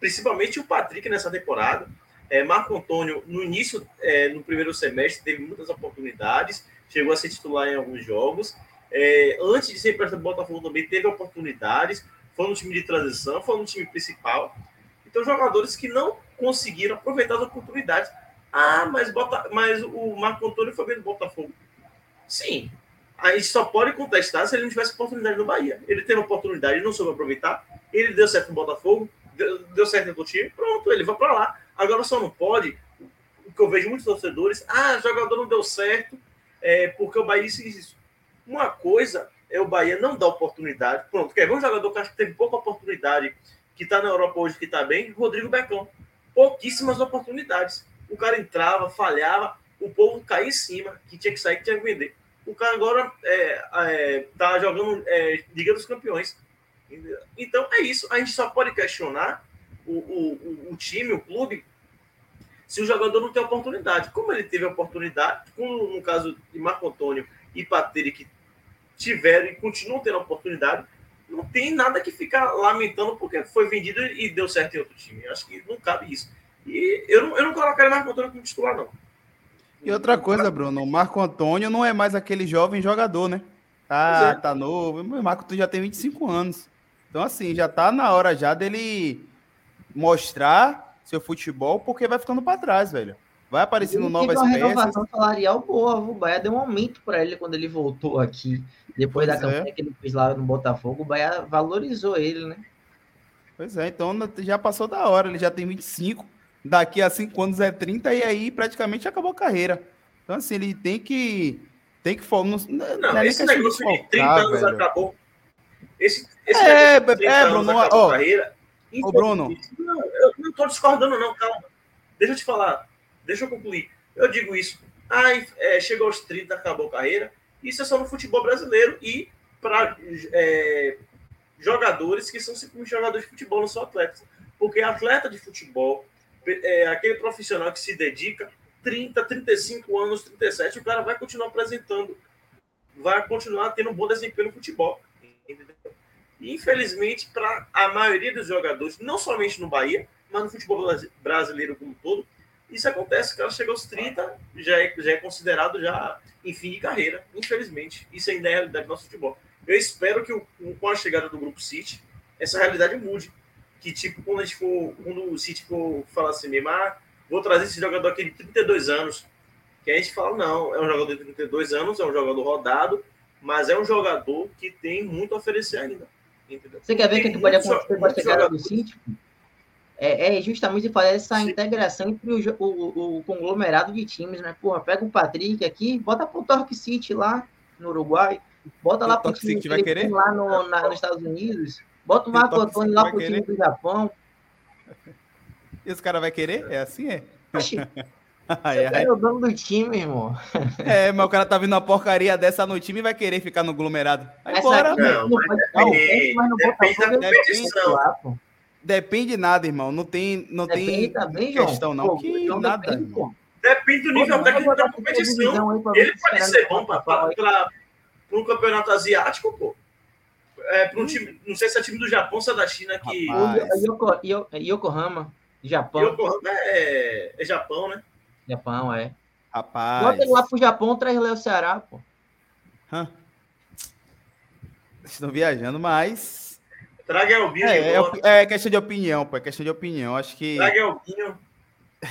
principalmente o Patrick nessa temporada. É, Marco Antônio, no início, é, no primeiro semestre, teve muitas oportunidades, chegou a ser titular em alguns jogos. É, antes de ser emprestado do Botafogo também teve oportunidades, foi no time de transição, foi no time principal. Então, jogadores que não conseguiram aproveitar as oportunidades. Ah, mas, bota, mas o Marco Antônio foi bem do Botafogo. Sim. A gente só pode contestar se ele não tivesse oportunidade no Bahia. Ele teve oportunidade não soube aproveitar. Ele deu certo no Botafogo, deu, deu certo no time. Pronto, ele vai para lá. Agora só não pode. O que eu vejo muitos torcedores. Ah, jogador não deu certo é, porque o Bahia se isso. Uma coisa é o Bahia não dar oportunidade. Pronto, quer ver um jogador que acho que teve pouca oportunidade, que está na Europa hoje, que está bem? Rodrigo Becão. Pouquíssimas oportunidades. O cara entrava, falhava, o povo caía em cima, que tinha que sair, que tinha que vender. O cara agora é, é, tá jogando é, Liga dos Campeões. Então é isso. A gente só pode questionar o, o, o time, o clube, se o jogador não tem oportunidade. Como ele teve oportunidade, como no caso de Marco Antônio e Pateri, que tiveram e continuam tendo oportunidade, não tem nada que ficar lamentando porque foi vendido e deu certo em outro time. Acho que não cabe isso. E eu não, eu não colocaria Marco Antônio como titular, não. E outra coisa, Bruno, o Marco Antônio não é mais aquele jovem jogador, né? Tá, é. tá novo. O Marco Antônio já tem 25 anos. Então, assim, já tá na hora já dele mostrar seu futebol, porque vai ficando para trás, velho. Vai aparecendo novas peças. uma renovação salarial boa. O Bahia deu um aumento para ele quando ele voltou aqui. Depois pois da campanha é. que ele fez lá no Botafogo, o Bahia valorizou ele, né? Pois é, então já passou da hora. Ele já tem 25. Daqui a 5 anos é 30 e aí praticamente acabou a carreira. Então, assim, ele tem que. Tem que. Não, não, não é esse negócio de 30 anos velho. acabou. Esse, esse é, é, Bruno, ó, carreira. Ô, Bruno. Não, eu não estou discordando, não, calma. Deixa eu te falar. Deixa eu concluir. Eu digo isso. Ai, é, chegou aos 30, acabou a carreira. Isso é só no futebol brasileiro e para é, jogadores que são simplesmente jogadores de futebol, não são atletas. Porque atleta de futebol é aquele profissional que se dedica 30, 35 anos, 37, o cara vai continuar apresentando, vai continuar tendo um bom desempenho no futebol. Infelizmente, para a maioria dos jogadores, não somente no Bahia, mas no futebol brasileiro como um todo, isso acontece, o cara chega aos 30, já é, já é considerado já em fim de carreira, infelizmente. Isso ainda é a realidade do nosso futebol. Eu espero que o, com a chegada do Grupo City, essa realidade mude. Que, tipo, quando a gente for, quando o City for falar assim, mesmo, ah, vou trazer esse jogador aqui de 32 anos, que a gente fala, não, é um jogador de 32 anos, é um jogador rodado, mas é um jogador que tem muito a oferecer ainda. Entendeu? Você quer ver o que, que pode acontecer com a chegada do City? É, é justamente fazer essa Sim. integração entre o, o, o, conglomerado de times, né? Porra, pega o Patrick aqui, bota pro Torque City lá no Uruguai, bota o lá pro time City vai querer? lá no, na, nos Estados Unidos, bota o Marco Antônio lá pro querer? time do Japão. [laughs] E os caras vão querer? É assim, é? [laughs] ai, ai. É o dono do time, irmão. É, mas o cara tá vindo uma porcaria dessa no time e vai querer ficar no aglomerado. Aí Essa bora. Não, não, mas, não, mas no Botafogo da competição. Depende nada, irmão. Não tem, não depende tem também, questão, não. Pô, que então nada. Depende, depende do nível pô, técnico da competição. Ele pode ser bom para um campeonato asiático, pô. É, para um time, não sei se é time do Japão ou se é da China que. Yoko, Yoko, Yokohama, Japão. Yokohama é, é Japão, né? Japão, é. Rapaz. Bota ele lá pro Japão, traz ele ao Ceará, pô. Hã? Estão viajando, mas Traga Elbinho é, é, é, questão de opinião, pô. É questão de opinião. Acho que. Traga Elbinho. [laughs]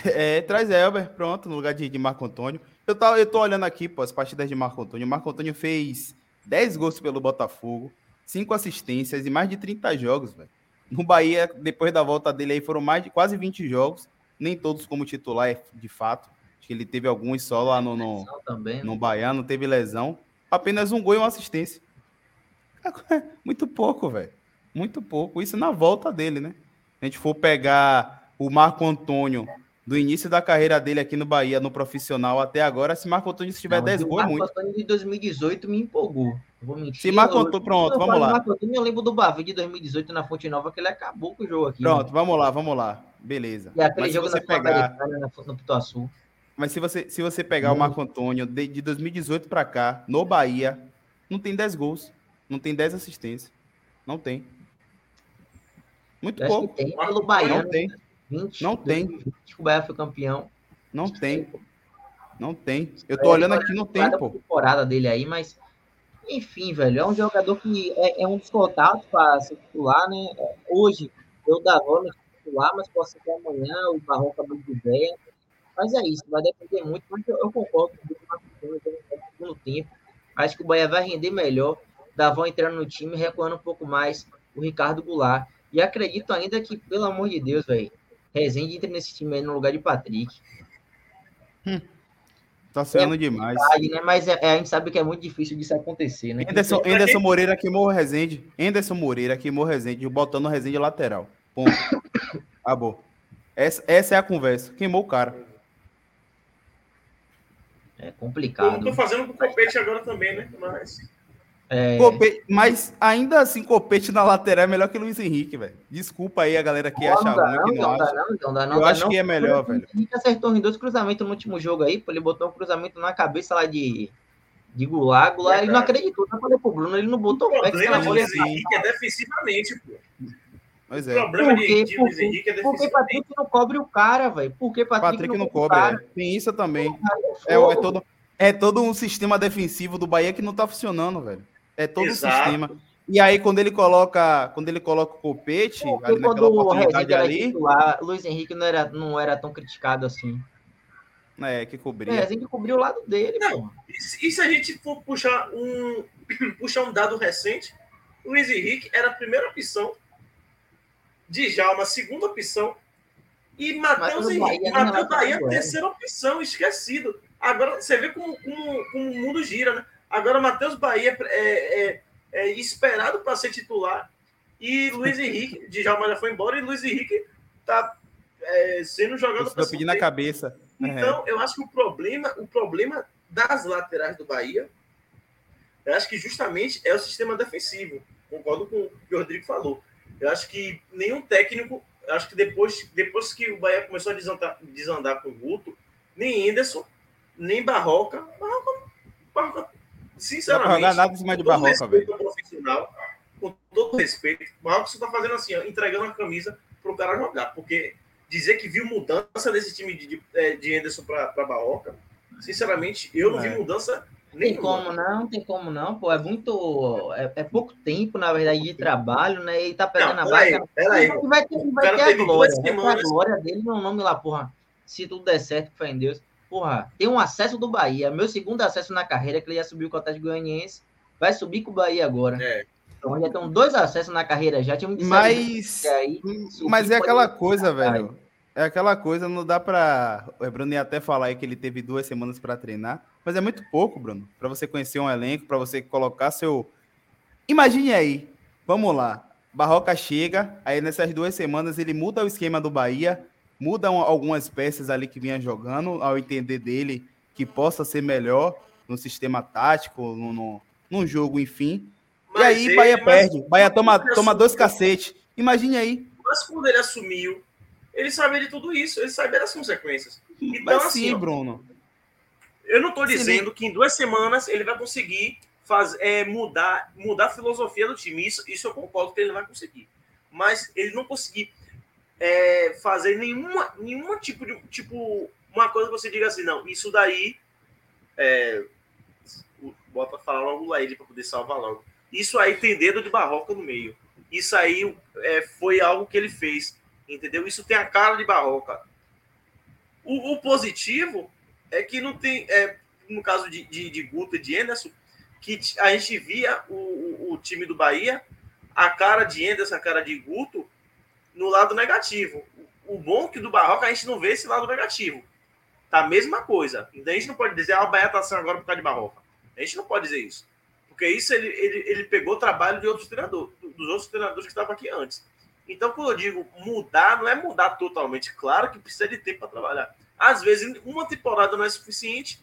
É, traz Elber, pronto, no lugar de, de Marco Antônio. Eu, tá, eu tô olhando aqui, pô, as partidas de Marco Antônio. Marco Antônio fez 10 gols pelo Botafogo, 5 assistências e mais de 30 jogos, velho. No Bahia, depois da volta dele aí, foram mais de quase 20 jogos, nem todos como titular, de fato. Acho que ele teve alguns só lá no, no, também, né? no Bahia, não teve lesão. Apenas um gol e uma assistência. [laughs] Muito pouco, velho. Muito pouco. Isso na volta dele, né? Se a gente for pegar o Marco Antônio do início da carreira dele aqui no Bahia, no profissional até agora, se Marco Antônio estiver 10 gols, é muito. Marco Antônio de 2018 me empolgou. vou mentir. Se Marco Antônio, pronto, vamos lá. Marco Antônio, eu lembro do Bavi de 2018 na Fonte Nova, que ele acabou com o jogo aqui. Pronto, né? vamos lá, vamos lá. Beleza. E aquele Mas jogo se você pegar... na, no Pituaçu. Mas se você, se você pegar o Marco Antônio de, de 2018 para cá, no Bahia, não tem 10 gols, não tem 10 assistências. Não tem. Muito Eu pouco. tem pelo Bahia. Não tem. 20, não tem. 20, o Bahia foi campeão. Não tem. Não tem. Eu tô olhando aqui, não tem, pô. temporada dele aí, mas Enfim, velho, é um jogador que é, é um dos contatos para ser titular, né? Hoje, eu dava nome titular, mas posso ser amanhã o Barroca muito bem. Mas é isso, vai depender muito, mas eu, eu concordo com o segundo tempo. Acho que o Bahia vai render melhor. Davão entrando no time, recuando um pouco mais o Ricardo Goulart. E acredito ainda que, pelo amor de Deus, velho, Rezende entre nesse time aí no lugar de Patrick. Hum. Tá sendo é demais. Verdade, né? Mas é, é, a gente sabe que é muito difícil disso acontecer, né? Anderson, Anderson Moreira queimou o Rezende. Anderson Moreira queimou o Rezende, botando o Rezende lateral. Ponto. [laughs] Acabou. Essa, essa é a conversa. Queimou o cara. É complicado. Eu tô fazendo com o Copete agora também, né? Mas. É... Copete, mas ainda assim, Copete na lateral é melhor que Luiz Henrique, velho. Desculpa aí a galera que acha não, ruim, que não, não acha. Não, não, não, Eu acho que é melhor, velho. O Henrique acertou em dois cruzamentos no último jogo aí, pô, ele botou um cruzamento na cabeça lá de, de Goulart. Goulart é, ele não acreditou, não falei pro Bruno, ele não botou o problema de Luiz Henrique é defensivamente, pô. Pois é. O problema porque, de, de Luiz Henrique é Porque Patrick não cobre o cara, velho. Porque Patrick, Patrick não, cobre. É. Tem isso também. É, é, todo, é todo um sistema defensivo do Bahia que não tá funcionando, velho. É todo o um sistema. E aí, quando ele coloca, quando ele coloca o copete, Pô, ali naquela oportunidade ali. Titular, Luiz Henrique não era, não era tão criticado assim. É, que cobria. É, tem que cobrir o lado dele, não, e, e se a gente for puxar um, [clears throat] puxar um dado recente, Luiz Henrique era a primeira opção, Djalma segunda opção, e Matheus Henrique, Matheus Bahia, a terceira opção, esquecido. Agora, você vê como, como, como o mundo gira, né? Agora, Matheus Bahia é, é, é esperado para ser titular. E Luiz Henrique, [laughs] Djalma já foi embora, e Luiz Henrique está é, sendo jogado para pedindo na cabeça. Então, é. eu acho que o problema, o problema das laterais do Bahia, eu acho que justamente é o sistema defensivo. Concordo com o que o Rodrigo falou. Eu acho que nenhum técnico, acho que depois, depois que o Bahia começou a desandar, desandar com o Guto, nem Henderson, nem Barroca, Barroca, Barroca sinceramente, não nada em cima de Barroca, velho. profissional, com todo respeito, o Barroca só tá fazendo assim, ó, entregando a camisa pro cara jogar, porque dizer que viu mudança desse time de, de, é, de Anderson para Barroca, sinceramente, eu não é. vi mudança tem como não, tem como não, pô, é muito, é, é, pouco tempo, na verdade, de trabalho, né, e tá pegando não, a vaga. Vai ter, vai ter a glória, ter a glória dele no nome lá, porra, se tudo der certo, fé em Deus porra, tem um acesso do Bahia, meu segundo acesso na carreira, que ele já subiu com o Atlético Goianiense, vai subir com o Bahia agora. É. Então já tem dois acessos na carreira, já tinha um Mas, aí, mas é aquela coisa, velho. É aquela coisa, não dá para. O Bruno ia até falar aí que ele teve duas semanas para treinar, mas é muito pouco, Bruno, para você conhecer um elenco, para você colocar seu. Imagine aí, vamos lá. Barroca chega, aí nessas duas semanas ele muda o esquema do Bahia, mudam algumas peças ali que vinha jogando, ao entender dele que possa ser melhor no sistema tático, no, no, no jogo, enfim. Mas e aí, ele, Bahia perde. Bahia toma, toma dois cacetes. Imagine aí. Mas quando ele assumiu, ele sabia de tudo isso, ele sabia das consequências. Então, Mas assim, sim, Bruno. Eu não estou dizendo que em duas semanas ele vai conseguir faz, é, mudar, mudar a filosofia do time. Isso, isso eu concordo que ele vai conseguir. Mas ele não conseguir é, fazer nenhuma, nenhuma tipo de tipo uma coisa que você diga assim, não, isso daí é, bota falar logo lá ele para poder salvar logo. Isso aí tem dedo de barroca no meio. Isso aí é, foi algo que ele fez, entendeu? Isso tem a cara de barroca. O, o positivo é que não tem, é, no caso de, de, de Guto e de Anderson, que a gente via o, o, o time do Bahia, a cara de Anderson, a cara de Guto, no lado negativo. O bom é que do Barroca a gente não vê esse lado negativo. Tá a mesma coisa. Então a gente não pode dizer, ah, o Bahia tá sendo agora por causa de Barroca. A gente não pode dizer isso. Porque isso ele, ele, ele pegou trabalho de outros treinadores, dos outros treinadores que estavam aqui antes. Então, quando eu digo mudar, não é mudar totalmente. Claro que precisa de tempo para trabalhar. Às vezes, uma temporada não é suficiente,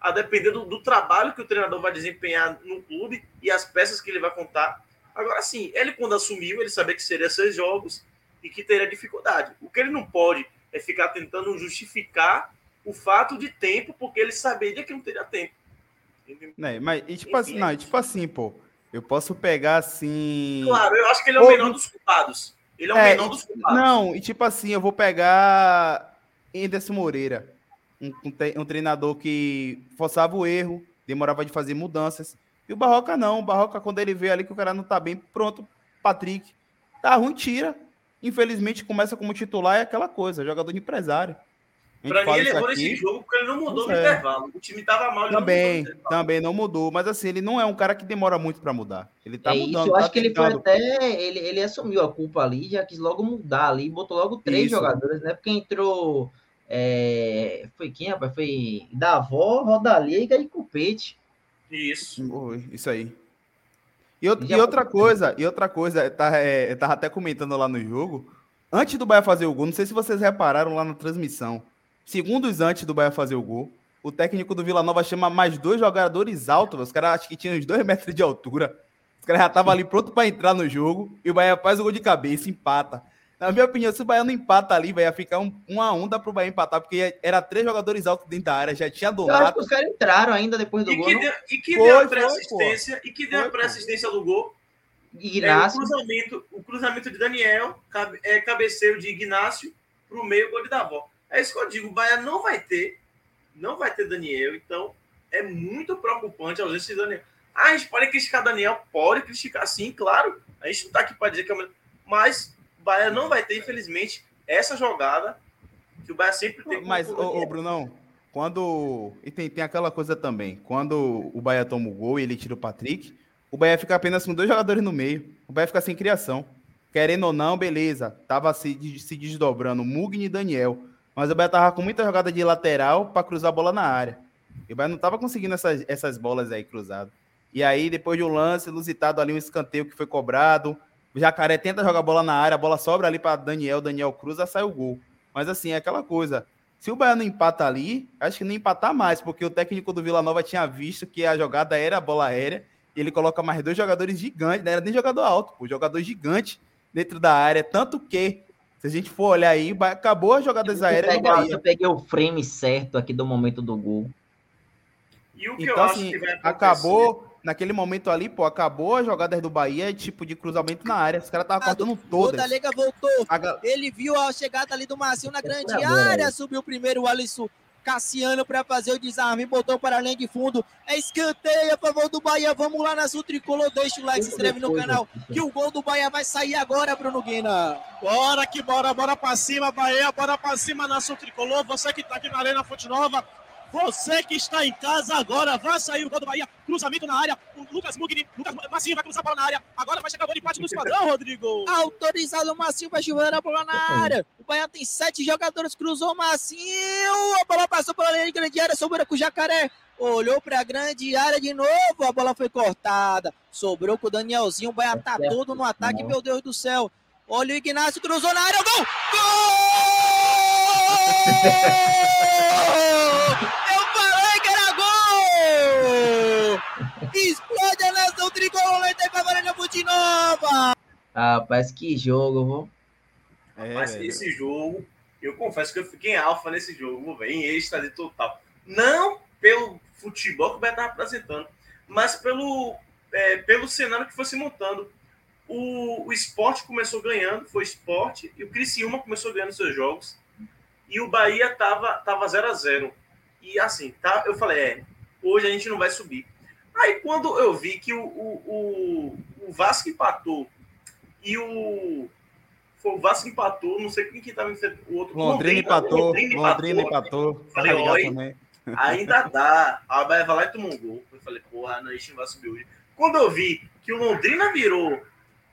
a depender do, do, trabalho que o treinador vai desempenhar no clube e as peças que ele vai contar. Agora, sim, ele quando assumiu, ele sabia que seria seis jogos, e que teria dificuldade. O que ele não pode é ficar tentando justificar o fato de tempo, porque ele saberia que não teria tempo. Né, mas, e tipo, assim, não, tipo assim, pô, eu posso pegar assim. Claro, eu acho que ele é o menor dos culpados. Ele é o é, menor dos culpados. Não, e tipo assim, eu vou pegar Anderson Moreira, um, um treinador que forçava o erro, demorava de fazer mudanças. E o Barroca não. O Barroca, quando ele vê ali que o cara não tá bem, pronto, Patrick. Tá ruim, tira. Infelizmente, começa como titular é aquela coisa, jogador de empresário. Pra mim, ele levou nesse jogo porque ele não mudou no é. intervalo. O time tava mal. Também, não também não mudou. Mas assim, ele não é um cara que demora muito para mudar. Ele tá é mudando. Isso, eu tá acho que ele foi até. Ele, ele assumiu a culpa ali, já quis logo mudar ali, botou logo três isso. jogadores, né? Porque entrou. É, foi quem, rapaz? Foi Davó, Rodalia e Cupete. Isso. Isso aí. E, e, outra coisa, e outra coisa, tá, é, eu tava até comentando lá no jogo. Antes do Bahia fazer o gol, não sei se vocês repararam lá na transmissão. Segundos antes do Bahia fazer o gol, o técnico do Vila Nova chama mais dois jogadores altos. Os caras acho que tinham uns dois metros de altura. Os caras já estavam ali pronto para entrar no jogo. E o Bahia faz o gol de cabeça, empata. Na minha opinião, se o Bahia não empata ali, vai ficar um, um a um, dá pro Bahia empatar, porque era três jogadores altos dentro da área, já tinha Donato. Eu acho que os caras entraram ainda depois do e gol. Que deu, e que foi, deu a pré-assistência, e que deu foi, a pré-assistência do gol. Ignácio. É, o, cruzamento, o cruzamento de Daniel, cabe, é, cabeceio de Ignácio pro meio, gol de Davó. É isso que eu digo, o Bahia não vai ter, não vai ter Daniel, então é muito preocupante a ausência de Daniel. Ah, a gente pode criticar Daniel, pode criticar sim, claro. A gente não tá aqui para dizer que é o mas Bahia não vai ter, infelizmente, essa jogada que o Bahia sempre tem. Mas, ô, ô, Brunão, quando. E tem, tem aquela coisa também. Quando o Bahia toma o gol e ele tira o Patrick, o Bahia fica apenas com dois jogadores no meio. O Bahia fica sem criação. Querendo ou não, beleza. Tava se, se desdobrando Mugni e Daniel. Mas o Bahia tava com muita jogada de lateral para cruzar a bola na área. E o Bahia não tava conseguindo essas, essas bolas aí cruzadas. E aí, depois de um lance, lusitado ali, um escanteio que foi cobrado, o Jacaré tenta jogar a bola na área, a bola sobra ali para Daniel, Daniel cruza, sai o gol. Mas assim, é aquela coisa. Se o Bahia não empata ali, acho que nem empatar mais, porque o técnico do Vila Nova tinha visto que a jogada era a bola aérea, e ele coloca mais dois jogadores gigantes, não era nem jogador alto, pô, jogador gigante dentro da área, tanto que se a gente for olhar aí, acabou a jogada aéreas do Bahia. Eu peguei o frame certo aqui do momento do gol. E o que então, eu assim, acho que vai acontecer... acabou naquele momento ali, pô, acabou as jogadas do Bahia, tipo de cruzamento na área. Os caras estavam cortando todas. O Dalega voltou. A... Ele viu a chegada ali do Marcinho na grande área, subiu primeiro o Alisson Cassiano para fazer o desarme, botou para além de fundo. É escanteio a favor do Bahia. Vamos lá na Sul Tricolor. Deixa o like, se inscreve no canal. Que o gol do Bahia vai sair agora, Bruno Guina. Bora que bora, bora para cima, Bahia. Bora para cima na Sul Tricolor. Você que tá aqui na Arena Fonte Nova. Você que está em casa agora, vai sair o gol do Bahia. Cruzamento na área. O Lucas Mugni, Lucas Massinho vai cruzar a bola na área. Agora vai chegar o gol de empate do esquadrão, Rodrigo. Autorizado o Massinho para chuvar a bola na área. O Bahia tem sete jogadores, cruzou o Massinho. A bola passou pela linha de grande área, sobrou com o Jacaré. Olhou para a grande área de novo. A bola foi cortada. Sobrou com o Danielzinho. O Bahia tá todo no ataque, meu Deus do céu. Olha o Ignacio, cruzou na área. Gol! Gol! Eu falei que era gol! Explode a nação tricolor e Cavarana Fonte Nova! Rapaz, que jogo, vou. É, Mas esse jogo, eu confesso que eu fiquei em alfa nesse jogo, velho, em êxtase total. Não pelo futebol que o Beto estava apresentando, mas pelo, é, pelo cenário que foi se montando. O, o esporte começou ganhando, foi esporte, e o Criciúma começou ganhando seus jogos, e o Bahia tava, tava 0 a 0 e assim, tá? Eu falei, é, hoje a gente não vai subir. Aí quando eu vi que o, o, o, o Vasco empatou e o. Foi o Vasco empatou, não sei quem que estava o outro. Londrina empatou. Londrina empatou. Londrina empatou. Falei, oi, ainda dá. A Bahia vai lá e tomou um gol. Eu falei, porra, não, a gente não vai subir hoje. Quando eu vi que o Londrina virou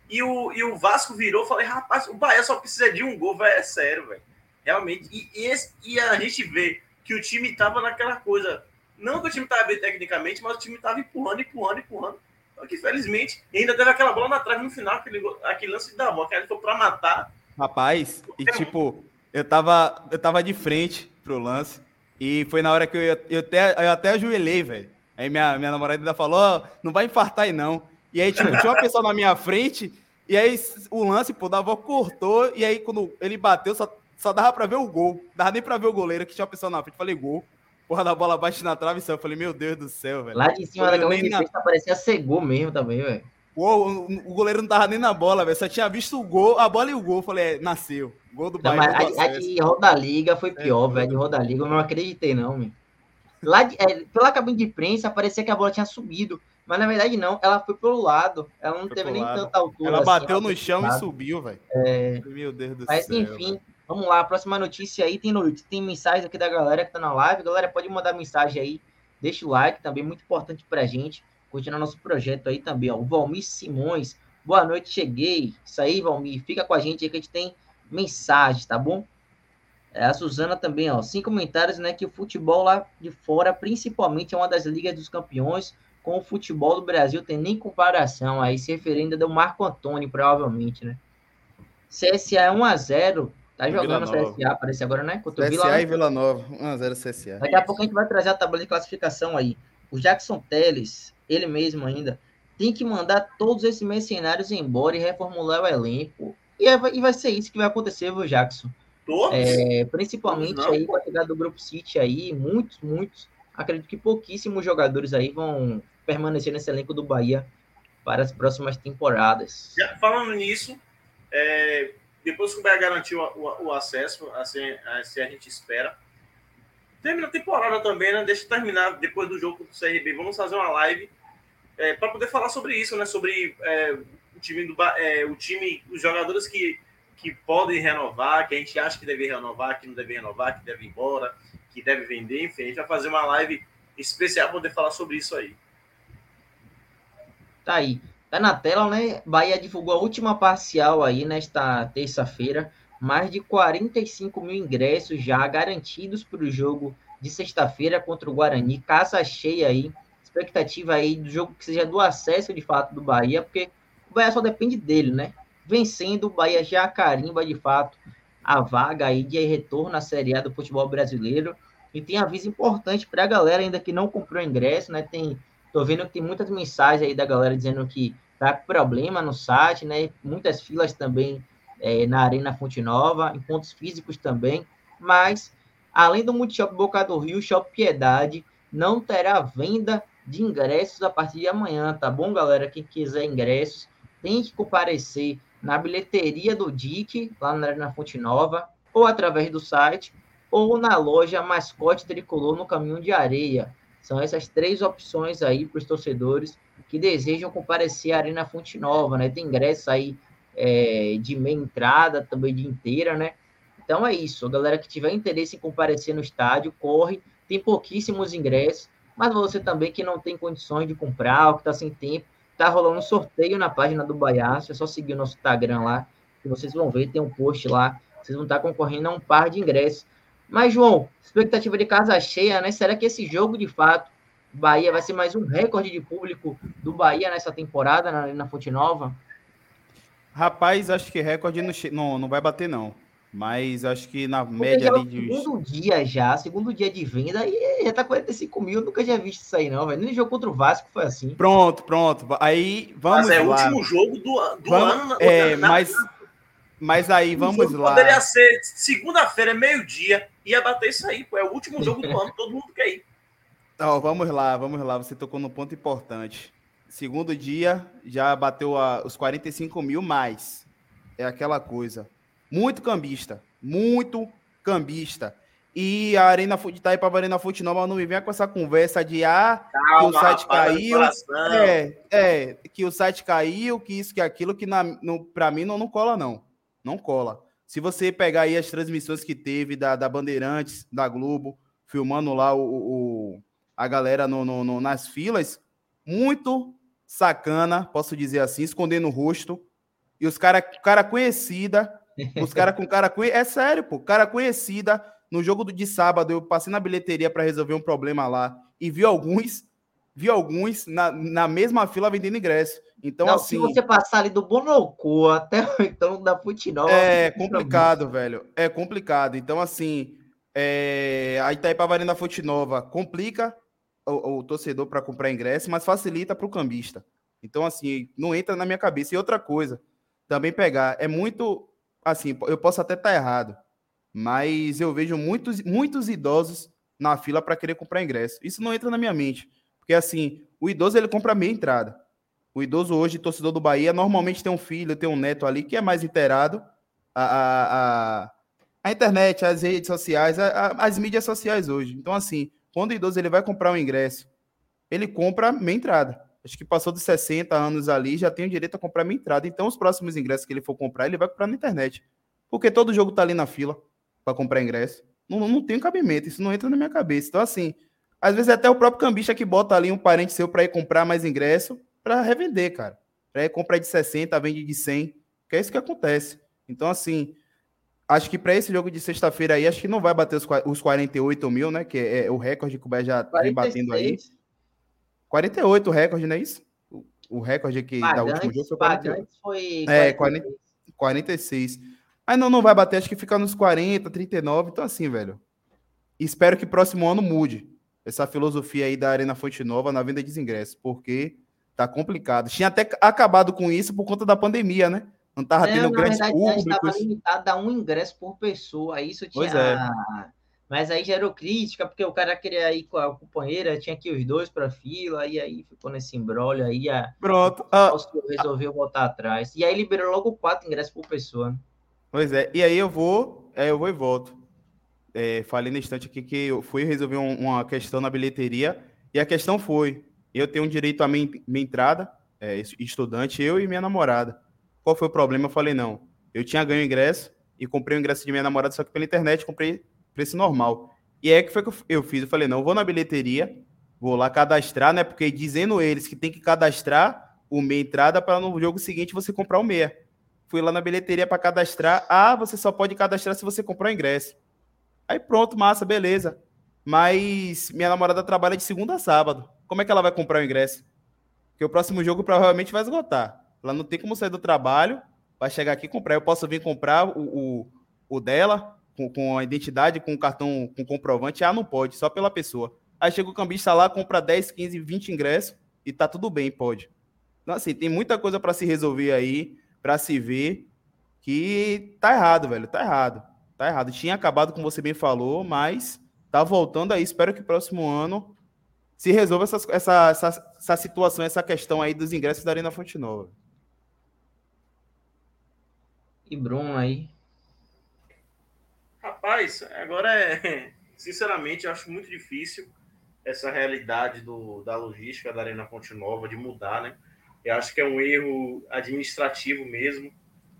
e o, e o Vasco virou, eu falei, rapaz, o Bahia só precisa de um gol, velho. É sério, velho. Realmente. E, esse, e a gente vê que o time estava naquela coisa. Não que o time estava bem tecnicamente, mas o time estava empurrando, empurrando, empurrando. Só que, felizmente, ainda teve aquela bola na trave no final, aquele, aquele lance de Davó, que ele foi para matar. Rapaz, e tipo, eu tava, eu tava de frente pro lance. E foi na hora que eu, eu, até, eu até ajoelhei, velho. Aí minha, minha namorada ainda falou: oh, não vai infartar aí não. E aí, tipo, tinha uma pessoa na minha frente. E aí o lance, pô, Davó cortou. E aí, quando ele bateu, só só dava pra ver o gol. Dava nem pra ver o goleiro, que tinha uma pessoa na frente. Falei, gol. Porra da bola bate na trave e Eu falei, meu Deus do céu, velho. Lá de cima da grande na... parecia ser gol mesmo também, velho. O, o goleiro não tava nem na bola, velho. Só tinha visto o gol, a bola e o gol. Falei, é, nasceu. Gol do Bahia. Não, a, a de Roda Liga foi pior, é, velho. De Roda Liga eu não acreditei, não, meu. Lá de, é, pela cabine de imprensa, parecia que a bola tinha subido. Mas na verdade não, ela foi pelo lado. Ela não Foi teve nem lado. tanta altura. Ela assim, bateu ela no chão e subiu, velho. É, Meu Deus do Mas céu. enfim, velho. Vamos lá. A próxima notícia aí tem, no- tem mensagem aqui da galera que tá na live. Galera, pode mandar mensagem aí. Deixa o like também, muito importante pra gente. Continuar nosso projeto aí também, ó. O Valmir Simões. Boa noite, cheguei. Isso aí, Valmir. Fica com a gente aí que a gente tem mensagens, tá bom? É, a Suzana também, ó. Cinco comentários, né? Que o futebol lá de fora, principalmente, é uma das ligas dos campeões. Com o futebol do Brasil, tem nem comparação. Aí se referindo ao Marco Antônio, provavelmente, né? CSA 1x0. Tá jogando Nova. CSA, parece agora, né? Contra o Vila CSA e Vila Nova. 1x0 CSA. Daqui a pouco a gente vai trazer a tabela de classificação aí. O Jackson Teles, ele mesmo ainda, tem que mandar todos esses mercenários embora e reformular o elenco. E, é- e vai ser isso que vai acontecer, viu, Jackson? Todos? É, principalmente Não, aí com a chegada do Grupo City aí, muitos, muitos. Acredito que pouquíssimos jogadores aí vão permanecer nesse elenco do Bahia para as próximas temporadas. Já falando nisso, é, depois que o Bahia garantiu o, o- o acesso, assim, assim a gente espera. Termina a temporada também, né? Deixa eu terminar depois do jogo do CRB. Vamos fazer uma live para poder falar sobre isso, né? Sobre é, o time do é, o time, os jogadores que, que podem renovar, que a gente acha que deve renovar, que não deve renovar, que deve ir embora, que deve vender, enfim, a gente vai fazer uma live especial para poder falar sobre isso aí. Tá aí. Tá na tela, né? Bahia divulgou a última parcial aí nesta terça-feira. Mais de 45 mil ingressos já garantidos para o jogo de sexta-feira contra o Guarani. Casa cheia aí. Expectativa aí do jogo que seja do acesso de fato do Bahia, porque o Bahia só depende dele, né? Vencendo, o Bahia já carimba de fato a vaga aí de retorno à Série A do futebol brasileiro. E tem aviso importante para a galera ainda que não comprou ingresso, né? Tem Tô vendo que tem muitas mensagens aí da galera dizendo que tá com problema no site, né? Muitas filas também é, na Arena Fonte Nova, em pontos físicos também. Mas, além do Multishop Boca do Rio, Shop Piedade não terá venda de ingressos a partir de amanhã, tá bom, galera? Quem quiser ingressos, tem que comparecer na bilheteria do DIC, lá na Arena Fonte Nova, ou através do site, ou na loja Mascote Tricolor no Caminho de Areia. São essas três opções aí para os torcedores que desejam comparecer à Arena Fonte Nova, né? Tem ingresso aí é, de meia entrada, também de inteira, né? Então é isso. A galera que tiver interesse em comparecer no estádio, corre. Tem pouquíssimos ingressos, mas você também que não tem condições de comprar, ou que está sem tempo, tá rolando um sorteio na página do Baiaço. É só seguir o nosso Instagram lá, que vocês vão ver, tem um post lá. Vocês vão estar concorrendo a um par de ingressos. Mas, João, expectativa de casa cheia, né? Será que esse jogo, de fato, Bahia vai ser mais um recorde de público do Bahia nessa temporada na Arena Fonte Nova? Rapaz, acho que recorde não, não, não vai bater, não. Mas acho que na Porque média já é ali de. segundo dia já, segundo dia de venda, e já tá 45 mil, nunca tinha visto isso aí, não, velho. Nem jogo contra o Vasco foi assim. Pronto, pronto. Aí vamos Mas é o último jogo do, do Vamos- ano. é, na- mas, mas aí vamos lá. Poderia ser segunda-feira, meio-dia, ia bater isso aí, pô. É o último jogo do ano, todo mundo quer ir. [laughs] Ó, vamos lá, vamos lá. Você tocou num ponto importante. Segundo dia, já bateu a- os 45 mil mais. É aquela coisa. Muito cambista. Muito cambista. E a Arena de Itaipava Arena Fonte Nova não me venha com essa conversa de ah, que o site caiu. É, é, que o site caiu, que isso, que aquilo, que pra mim não, não cola, não. Não cola. Se você pegar aí as transmissões que teve da, da Bandeirantes, da Globo, filmando lá o, o- a galera no, no- no- nas filas, muito sacana, posso dizer assim, escondendo o rosto. E os cara, cara conhecida, os cara com cara conhecida, é sério, pô, cara conhecida. No jogo de sábado, eu passei na bilheteria para resolver um problema lá e vi alguns, vi alguns na, na mesma fila vendendo ingresso. Então, não, assim. se você passar ali do Bonocô até o [laughs] então da Nova... É complicado, velho. É complicado. Então, assim, é... a Itaipava Arena Fonte Nova complica o, o torcedor para comprar ingresso, mas facilita para o cambista. Então, assim, não entra na minha cabeça. E outra coisa, também pegar, é muito. Assim, eu posso até estar errado, mas eu vejo muitos, muitos idosos na fila para querer comprar ingresso. Isso não entra na minha mente. Porque, assim, o idoso ele compra meia entrada. O idoso hoje, torcedor do Bahia, normalmente tem um filho, tem um neto ali que é mais inteirado. A, a, a, a internet, as redes sociais, a- a- as mídias sociais hoje. Então, assim, quando o idoso ele vai comprar um ingresso, ele compra meia entrada. acho que passou dos 60 anos ali, já tem o direito a comprar minha entrada. Então, os próximos ingressos que ele for comprar, ele vai comprar na internet. Porque todo jogo tá ali na fila para comprar ingresso. Não, não tem cabimento, isso não entra na minha cabeça. Então, assim, às vezes até o próprio cambista que bota ali um parente seu para ir comprar mais ingresso para revender, cara. Para ir comprar de 60, vende de 100, que é isso que acontece. Então, assim, acho que para esse jogo de sexta-feira aí, acho que não vai bater os, os 48 mil, né? Que é, é o recorde que o Bahia já 46. vem batendo aí. 48 o recorde, não é isso? O, o recorde aqui Pagantes, da última jogo foi 48. Foi é, 40, 46. Aí não, não vai bater, acho que fica nos 40, 39. Então, assim, velho. Espero que próximo ano mude essa filosofia aí da Arena Fonte Nova na venda de ingressos, porque tá complicado. Tinha até acabado com isso por conta da pandemia, né? Não tava tendo grandes verdade, públicos. Estava limitado a um ingresso por pessoa. Isso tinha. É. Mas aí gerou crítica, porque o cara queria ir com a companheira, tinha que ir os dois para fila, e aí ficou nesse embrólio aí. A... Pronto. A... resolveu voltar atrás. E aí liberou logo quatro ingressos por pessoa. Pois é. E aí eu vou, é, eu vou e volto. É, falei no instante aqui que eu fui resolver um, uma questão na bilheteria, e a questão foi: eu tenho direito à minha, minha entrada, é, estudante, eu e minha namorada. Qual foi o problema? Eu falei, não. Eu tinha ganho ingresso e comprei o ingresso de minha namorada, só que pela internet comprei preço normal. E é que foi que eu fiz. Eu falei, não, eu vou na bilheteria, vou lá cadastrar, né? Porque dizendo eles que tem que cadastrar o meia entrada para no jogo seguinte você comprar o meia. Fui lá na bilheteria para cadastrar. Ah, você só pode cadastrar se você comprar o ingresso. Aí pronto, massa, beleza. Mas minha namorada trabalha de segunda a sábado. Como é que ela vai comprar o ingresso? Porque o próximo jogo provavelmente vai esgotar. Ela não tem como sair do trabalho, vai chegar aqui e comprar. Eu posso vir comprar o, o, o dela, com, com, a identidade, com o cartão, com comprovante. Ah, não pode, só pela pessoa. Aí chega o cambista lá, compra 10, 15, 20 ingressos e tá tudo bem, pode. Então, assim, tem muita coisa para se resolver aí, para se ver, que tá errado, velho, tá errado. Tá errado. Tinha acabado, como você bem falou, mas tá voltando aí. Espero que próximo ano se resolva essa, essa, essa, essa situação, essa questão aí dos ingressos da Arena Fonte Nova. E Bruno aí? Rapaz, agora é. [laughs] Sinceramente, eu acho muito difícil essa realidade do, da logística da Arena Fonte Nova de mudar, né? Eu acho que é um erro administrativo mesmo.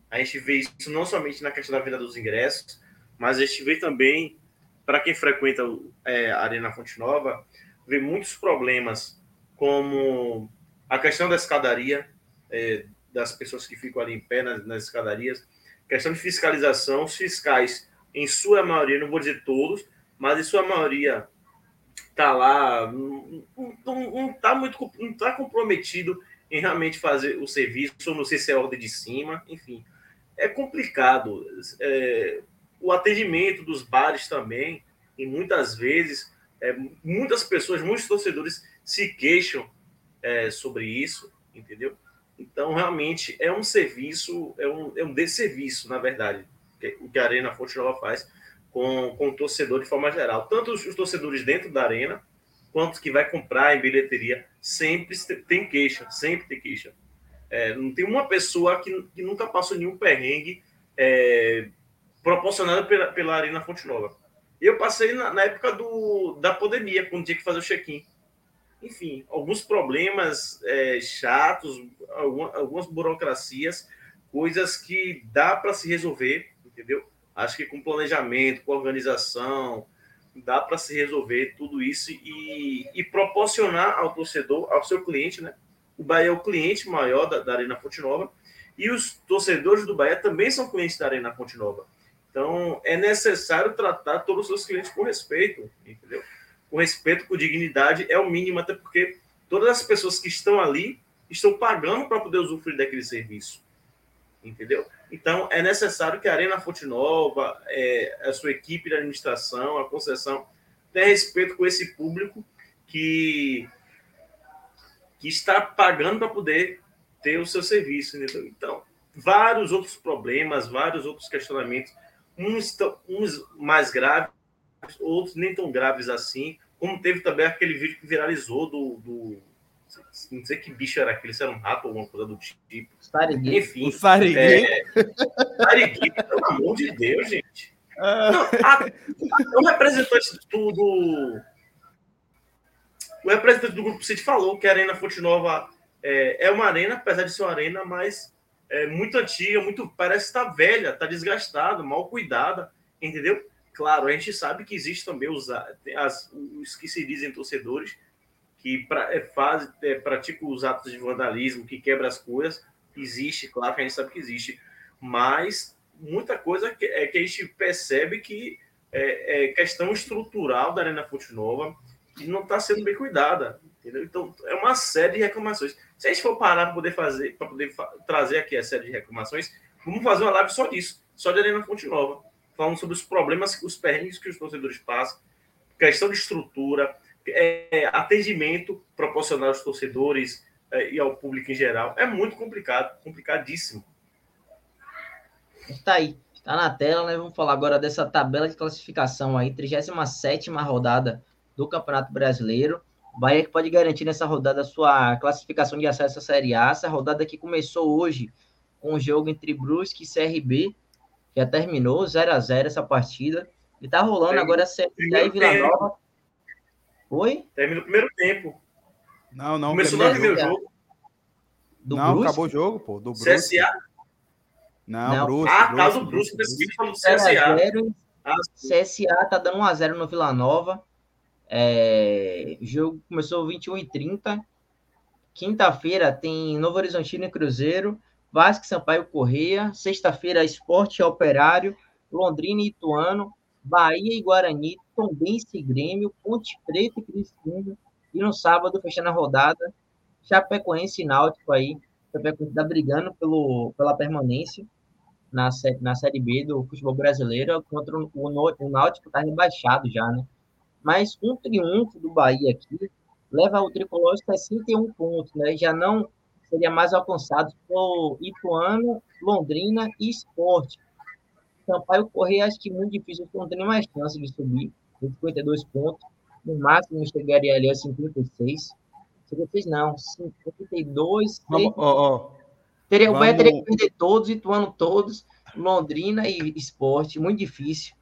A gente vê isso não somente na questão da venda dos ingressos, mas a gente vê também, para quem frequenta é, a Arena Fonte Nova, vê muitos problemas, como a questão da escadaria, é, das pessoas que ficam ali em pé nas, nas escadarias, questão de fiscalização, os fiscais, em sua maioria, não vou dizer todos, mas em sua maioria está lá, não está muito não tá comprometido em realmente fazer o serviço, não sei se é ordem de cima, enfim. É complicado. É, o atendimento dos bares também, e muitas vezes, é, muitas pessoas, muitos torcedores se queixam é, sobre isso, entendeu? Então, realmente, é um serviço, é um, é um desserviço, na verdade, o que a Arena Fonte Nova faz com, com o torcedor de forma geral. Tanto os, os torcedores dentro da Arena, quanto que vai comprar em bilheteria, sempre tem queixa, sempre tem queixa. É, não tem uma pessoa que, que nunca passou nenhum perrengue é, proporcionado pela, pela Arena Fonte Nova. Eu passei na, na época do, da pandemia, quando tinha que fazer o check-in enfim, alguns problemas é, chatos, algumas burocracias, coisas que dá para se resolver, entendeu? Acho que com planejamento, com organização, dá para se resolver tudo isso e, e, proporcionar ao torcedor, ao seu cliente, né? O Bahia é o cliente maior da, da Arena Fonte Nova e os torcedores do Bahia também são clientes da Arena Fonte Nova. Então, é necessário tratar todos os seus clientes com respeito, entendeu? com respeito, com dignidade, é o mínimo, até porque todas as pessoas que estão ali estão pagando para poder usufruir daquele serviço. Entendeu? Então, é necessário que a Arena Fonte Nova, é, a sua equipe de administração, a concessão, tenha respeito com esse público que, que está pagando para poder ter o seu serviço. Entendeu? Então, vários outros problemas, vários outros questionamentos, uns, uns mais graves, outros nem tão graves assim, como teve também aquele vídeo que viralizou do. do não sei que bicho era aquele, se era um rato ou alguma coisa do tipo. Sarigui. Enfim. O Sarigui. É, Sarigui, pelo amor de Deus, gente. Ah. Não, a, a, o representante do, do, O representante do Grupo City falou que a Arena Fonte Nova é, é uma arena, apesar de ser uma arena, mas é muito antiga, muito parece estar velha, está desgastada, mal cuidada, entendeu? Claro, a gente sabe que existe também os, as, os que se dizem torcedores que pra, é, faz, é, praticam os atos de vandalismo, que quebra as coisas, existe, claro que a gente sabe que existe, mas muita coisa que, é que a gente percebe que é, é questão estrutural da Arena Fonte Nova e não está sendo bem cuidada, entendeu? Então é uma série de reclamações. Se a gente for parar para poder fazer, para poder trazer aqui a série de reclamações, vamos fazer uma live só disso, só de Arena Fonte Nova, falando sobre os problemas, os perrengues que os torcedores passam, questão de estrutura, é, atendimento proporcional aos torcedores é, e ao público em geral. É muito complicado, complicadíssimo. Está aí, está na tela, né? Vamos falar agora dessa tabela de classificação aí, 37 rodada do Campeonato Brasileiro. O Bahia que pode garantir nessa rodada a sua classificação de acesso à Série A. Essa rodada que começou hoje com o jogo entre Brusque e CRB, já terminou 0 a 0 essa partida. E tá rolando agora a Série A e Vila Nova. Oi? Termina o primeiro tempo. Não, não. Começou no primeiro jogo. Do não, Brusque? acabou o jogo, pô. Do Brusque. CSA? Não, não. Brusque. Ah, tá, do Brusque. Brusque. falando do CSA. Ah, CSA tá dando 1x0 no Vila Nova. É, o jogo começou 21 e 30 Quinta-feira tem Novo Horizontino e Cruzeiro, Vasco Sampaio Correia. Sexta-feira, Esporte Operário, Londrina e Ituano, Bahia e Guarani, Tombense e Grêmio, Ponte Preta e Cristina. E no sábado, fechando a rodada, Chapecoense e Náutico aí. Chapecoense está brigando pelo, pela permanência na, na Série B do futebol brasileiro, contra o, o, o Náutico está rebaixado já, né? Mas um triunfo do Bahia aqui leva o tricolor a 61 pontos, né? Já não seria mais alcançado por Ituano, Londrina e Esporte. Sampaio Correia, acho que muito difícil, não tem mais chance de subir, 52 pontos. No máximo chegaria ali a 56. 56 não, 52. Vamos, ó, ó. Teria, Vamos... O Bahia teria que perder todos, Ituano todos, Londrina e Esporte, muito difícil.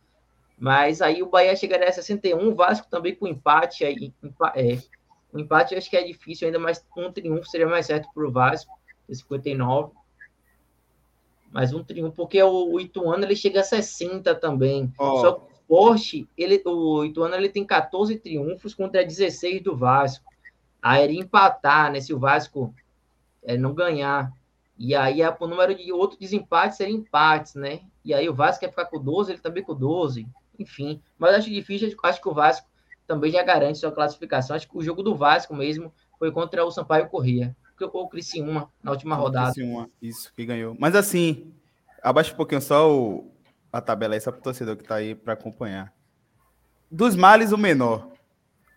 Mas aí o Bahia chegaria a 61, o Vasco também com empate aí. É, o empate acho que é difícil, ainda mais um triunfo seria mais certo para o Vasco, 59. Mas um triunfo, porque o, o Ituano ele chega a 60 também. Oh. Só que o Porsche, ele, o Ituano ele tem 14 triunfos contra 16 do Vasco. Aí ele empatar, né? Se o Vasco é, não ganhar. E aí o número de outro desempate seria empates, né? E aí o Vasco quer ficar com 12, ele também com 12 enfim. Mas acho difícil, acho que o Vasco também já garante sua classificação. Acho que o jogo do Vasco mesmo foi contra o Sampaio Corrêa, que o Criciúma na última rodada. Criciúma, isso, que ganhou. Mas assim, abaixa um pouquinho só o, a tabela aí, só para o torcedor que está aí para acompanhar. Dos males, o menor.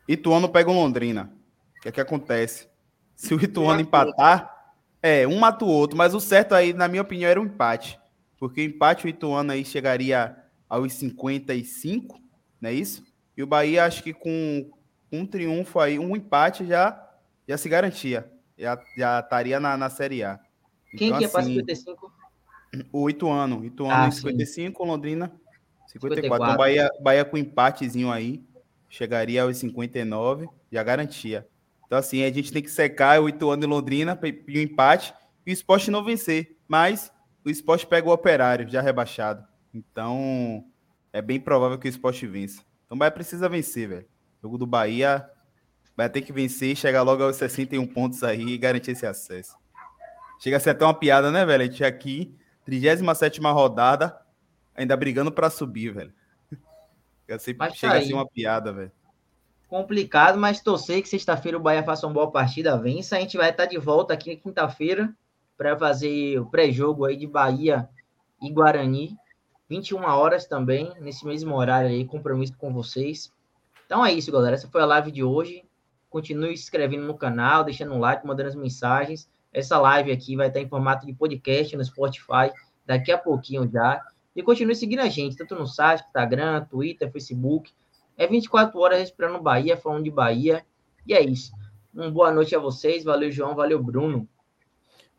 Ituano pega o Londrina. O que é que acontece? Se o Ituano empatar, é, um mata o outro, mas o certo aí, na minha opinião, era um empate. Porque o empate, o Ituano aí chegaria aos 55, não é isso? E o Bahia, acho que com um triunfo aí, um empate já, já se garantia. Já, já estaria na, na Série A. Quem então, que é para 55? O Ituano. Ituano ah, em 55, sim. Londrina 54. 54. Então, Bahia, Bahia com empatezinho aí, chegaria aos 59, já garantia. Então, assim, a gente tem que secar o Ituano e Londrina e o empate e o esporte não vencer. Mas o esporte pega o operário, já rebaixado. Então, é bem provável que o esporte vença. Então, o Bahia precisa vencer, velho. O jogo do Bahia vai ter que vencer, chegar logo aos 61 pontos aí e garantir esse acesso. Chega a ser até uma piada, né, velho? A gente aqui, 37 rodada, ainda brigando para subir, velho. Chega a ser, tá chega a ser uma piada, velho. Complicado, mas torcer que sexta-feira o Bahia faça uma boa partida, vença. A gente vai estar de volta aqui quinta-feira para fazer o pré-jogo aí de Bahia e Guarani. 21 horas também, nesse mesmo horário aí, compromisso com vocês. Então é isso, galera. Essa foi a live de hoje. Continue se inscrevendo no canal, deixando um like, mandando as mensagens. Essa live aqui vai estar em formato de podcast no Spotify daqui a pouquinho já. E continue seguindo a gente, tanto no site, Instagram, Twitter, Facebook. É 24 horas respirando Bahia, falando de Bahia. E é isso. Uma boa noite a vocês. Valeu, João. Valeu, Bruno.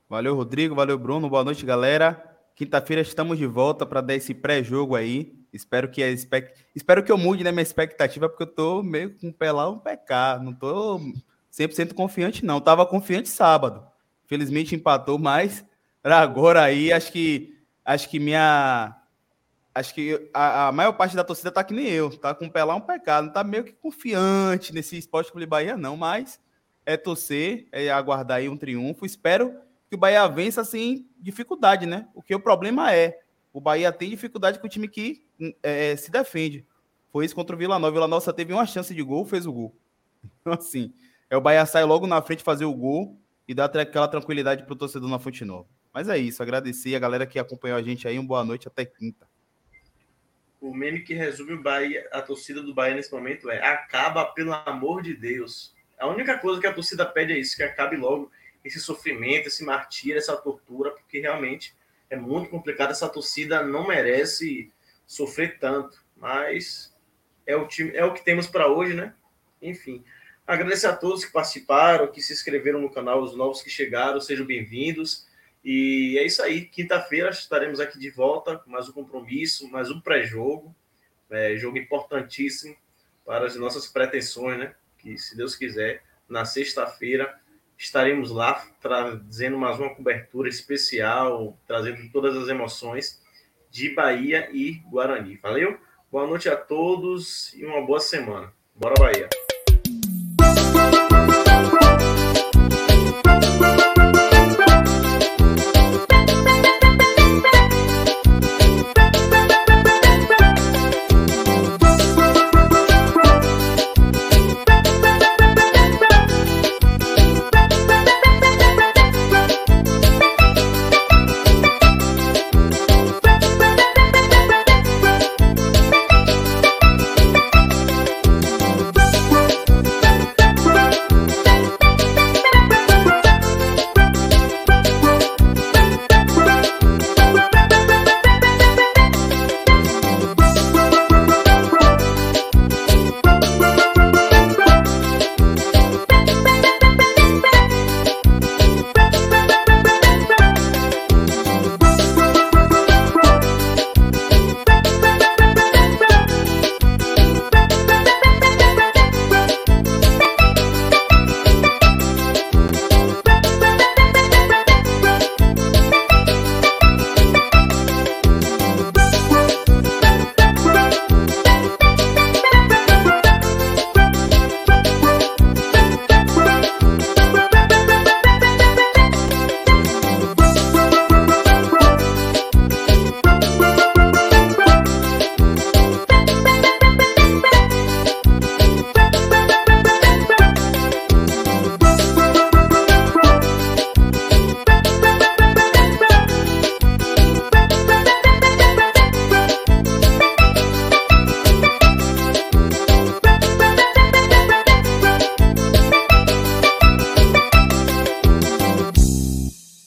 Valeu, Rodrigo. Valeu, Bruno. Boa noite, galera. Quinta-feira estamos de volta para dar esse pré-jogo aí. Espero que a expect... espero que eu mude né, minha expectativa, porque eu tô meio com o pé lá um pé cá. Não tô 100% confiante, não. Tava confiante sábado. Felizmente empatou, mas agora aí acho que acho que minha acho que a, a, maior parte da torcida tá que nem eu, tá com o pé lá um pecado, não tá meio que confiante nesse Esporte Clube Bahia não, mas é torcer, é aguardar aí um triunfo. Espero que o Bahia vença sem dificuldade, né? Porque o problema é, o Bahia tem dificuldade com o time que é, se defende. Foi isso contra o Vila Nova. O Vila Nova só teve uma chance de gol, fez o gol. [laughs] Então, assim, é o Bahia sai logo na frente fazer o gol e dar aquela tranquilidade pro torcedor na Fonte Nova. Mas é isso, agradecer a galera que acompanhou a gente aí. Uma boa noite até quinta o meme que resume o Bahia, a torcida do Bahia nesse momento é acaba pelo amor de Deus. A única coisa que a torcida pede é isso, que acabe logo esse sofrimento, esse martírio, essa tortura, porque realmente é muito complicado. Essa torcida não merece sofrer tanto, mas é o time, é o que temos para hoje, né? Enfim, agradecer a todos que participaram, que se inscreveram no canal, os novos que chegaram, sejam bem-vindos. E é isso aí. Quinta-feira estaremos aqui de volta mais um compromisso, mais um pré-jogo. É, jogo importantíssimo para as nossas pretensões, né? Que, se Deus quiser, na sexta-feira estaremos lá trazendo mais uma cobertura especial, trazendo todas as emoções de Bahia e Guarani. Valeu? Boa noite a todos e uma boa semana. Bora, Bahia!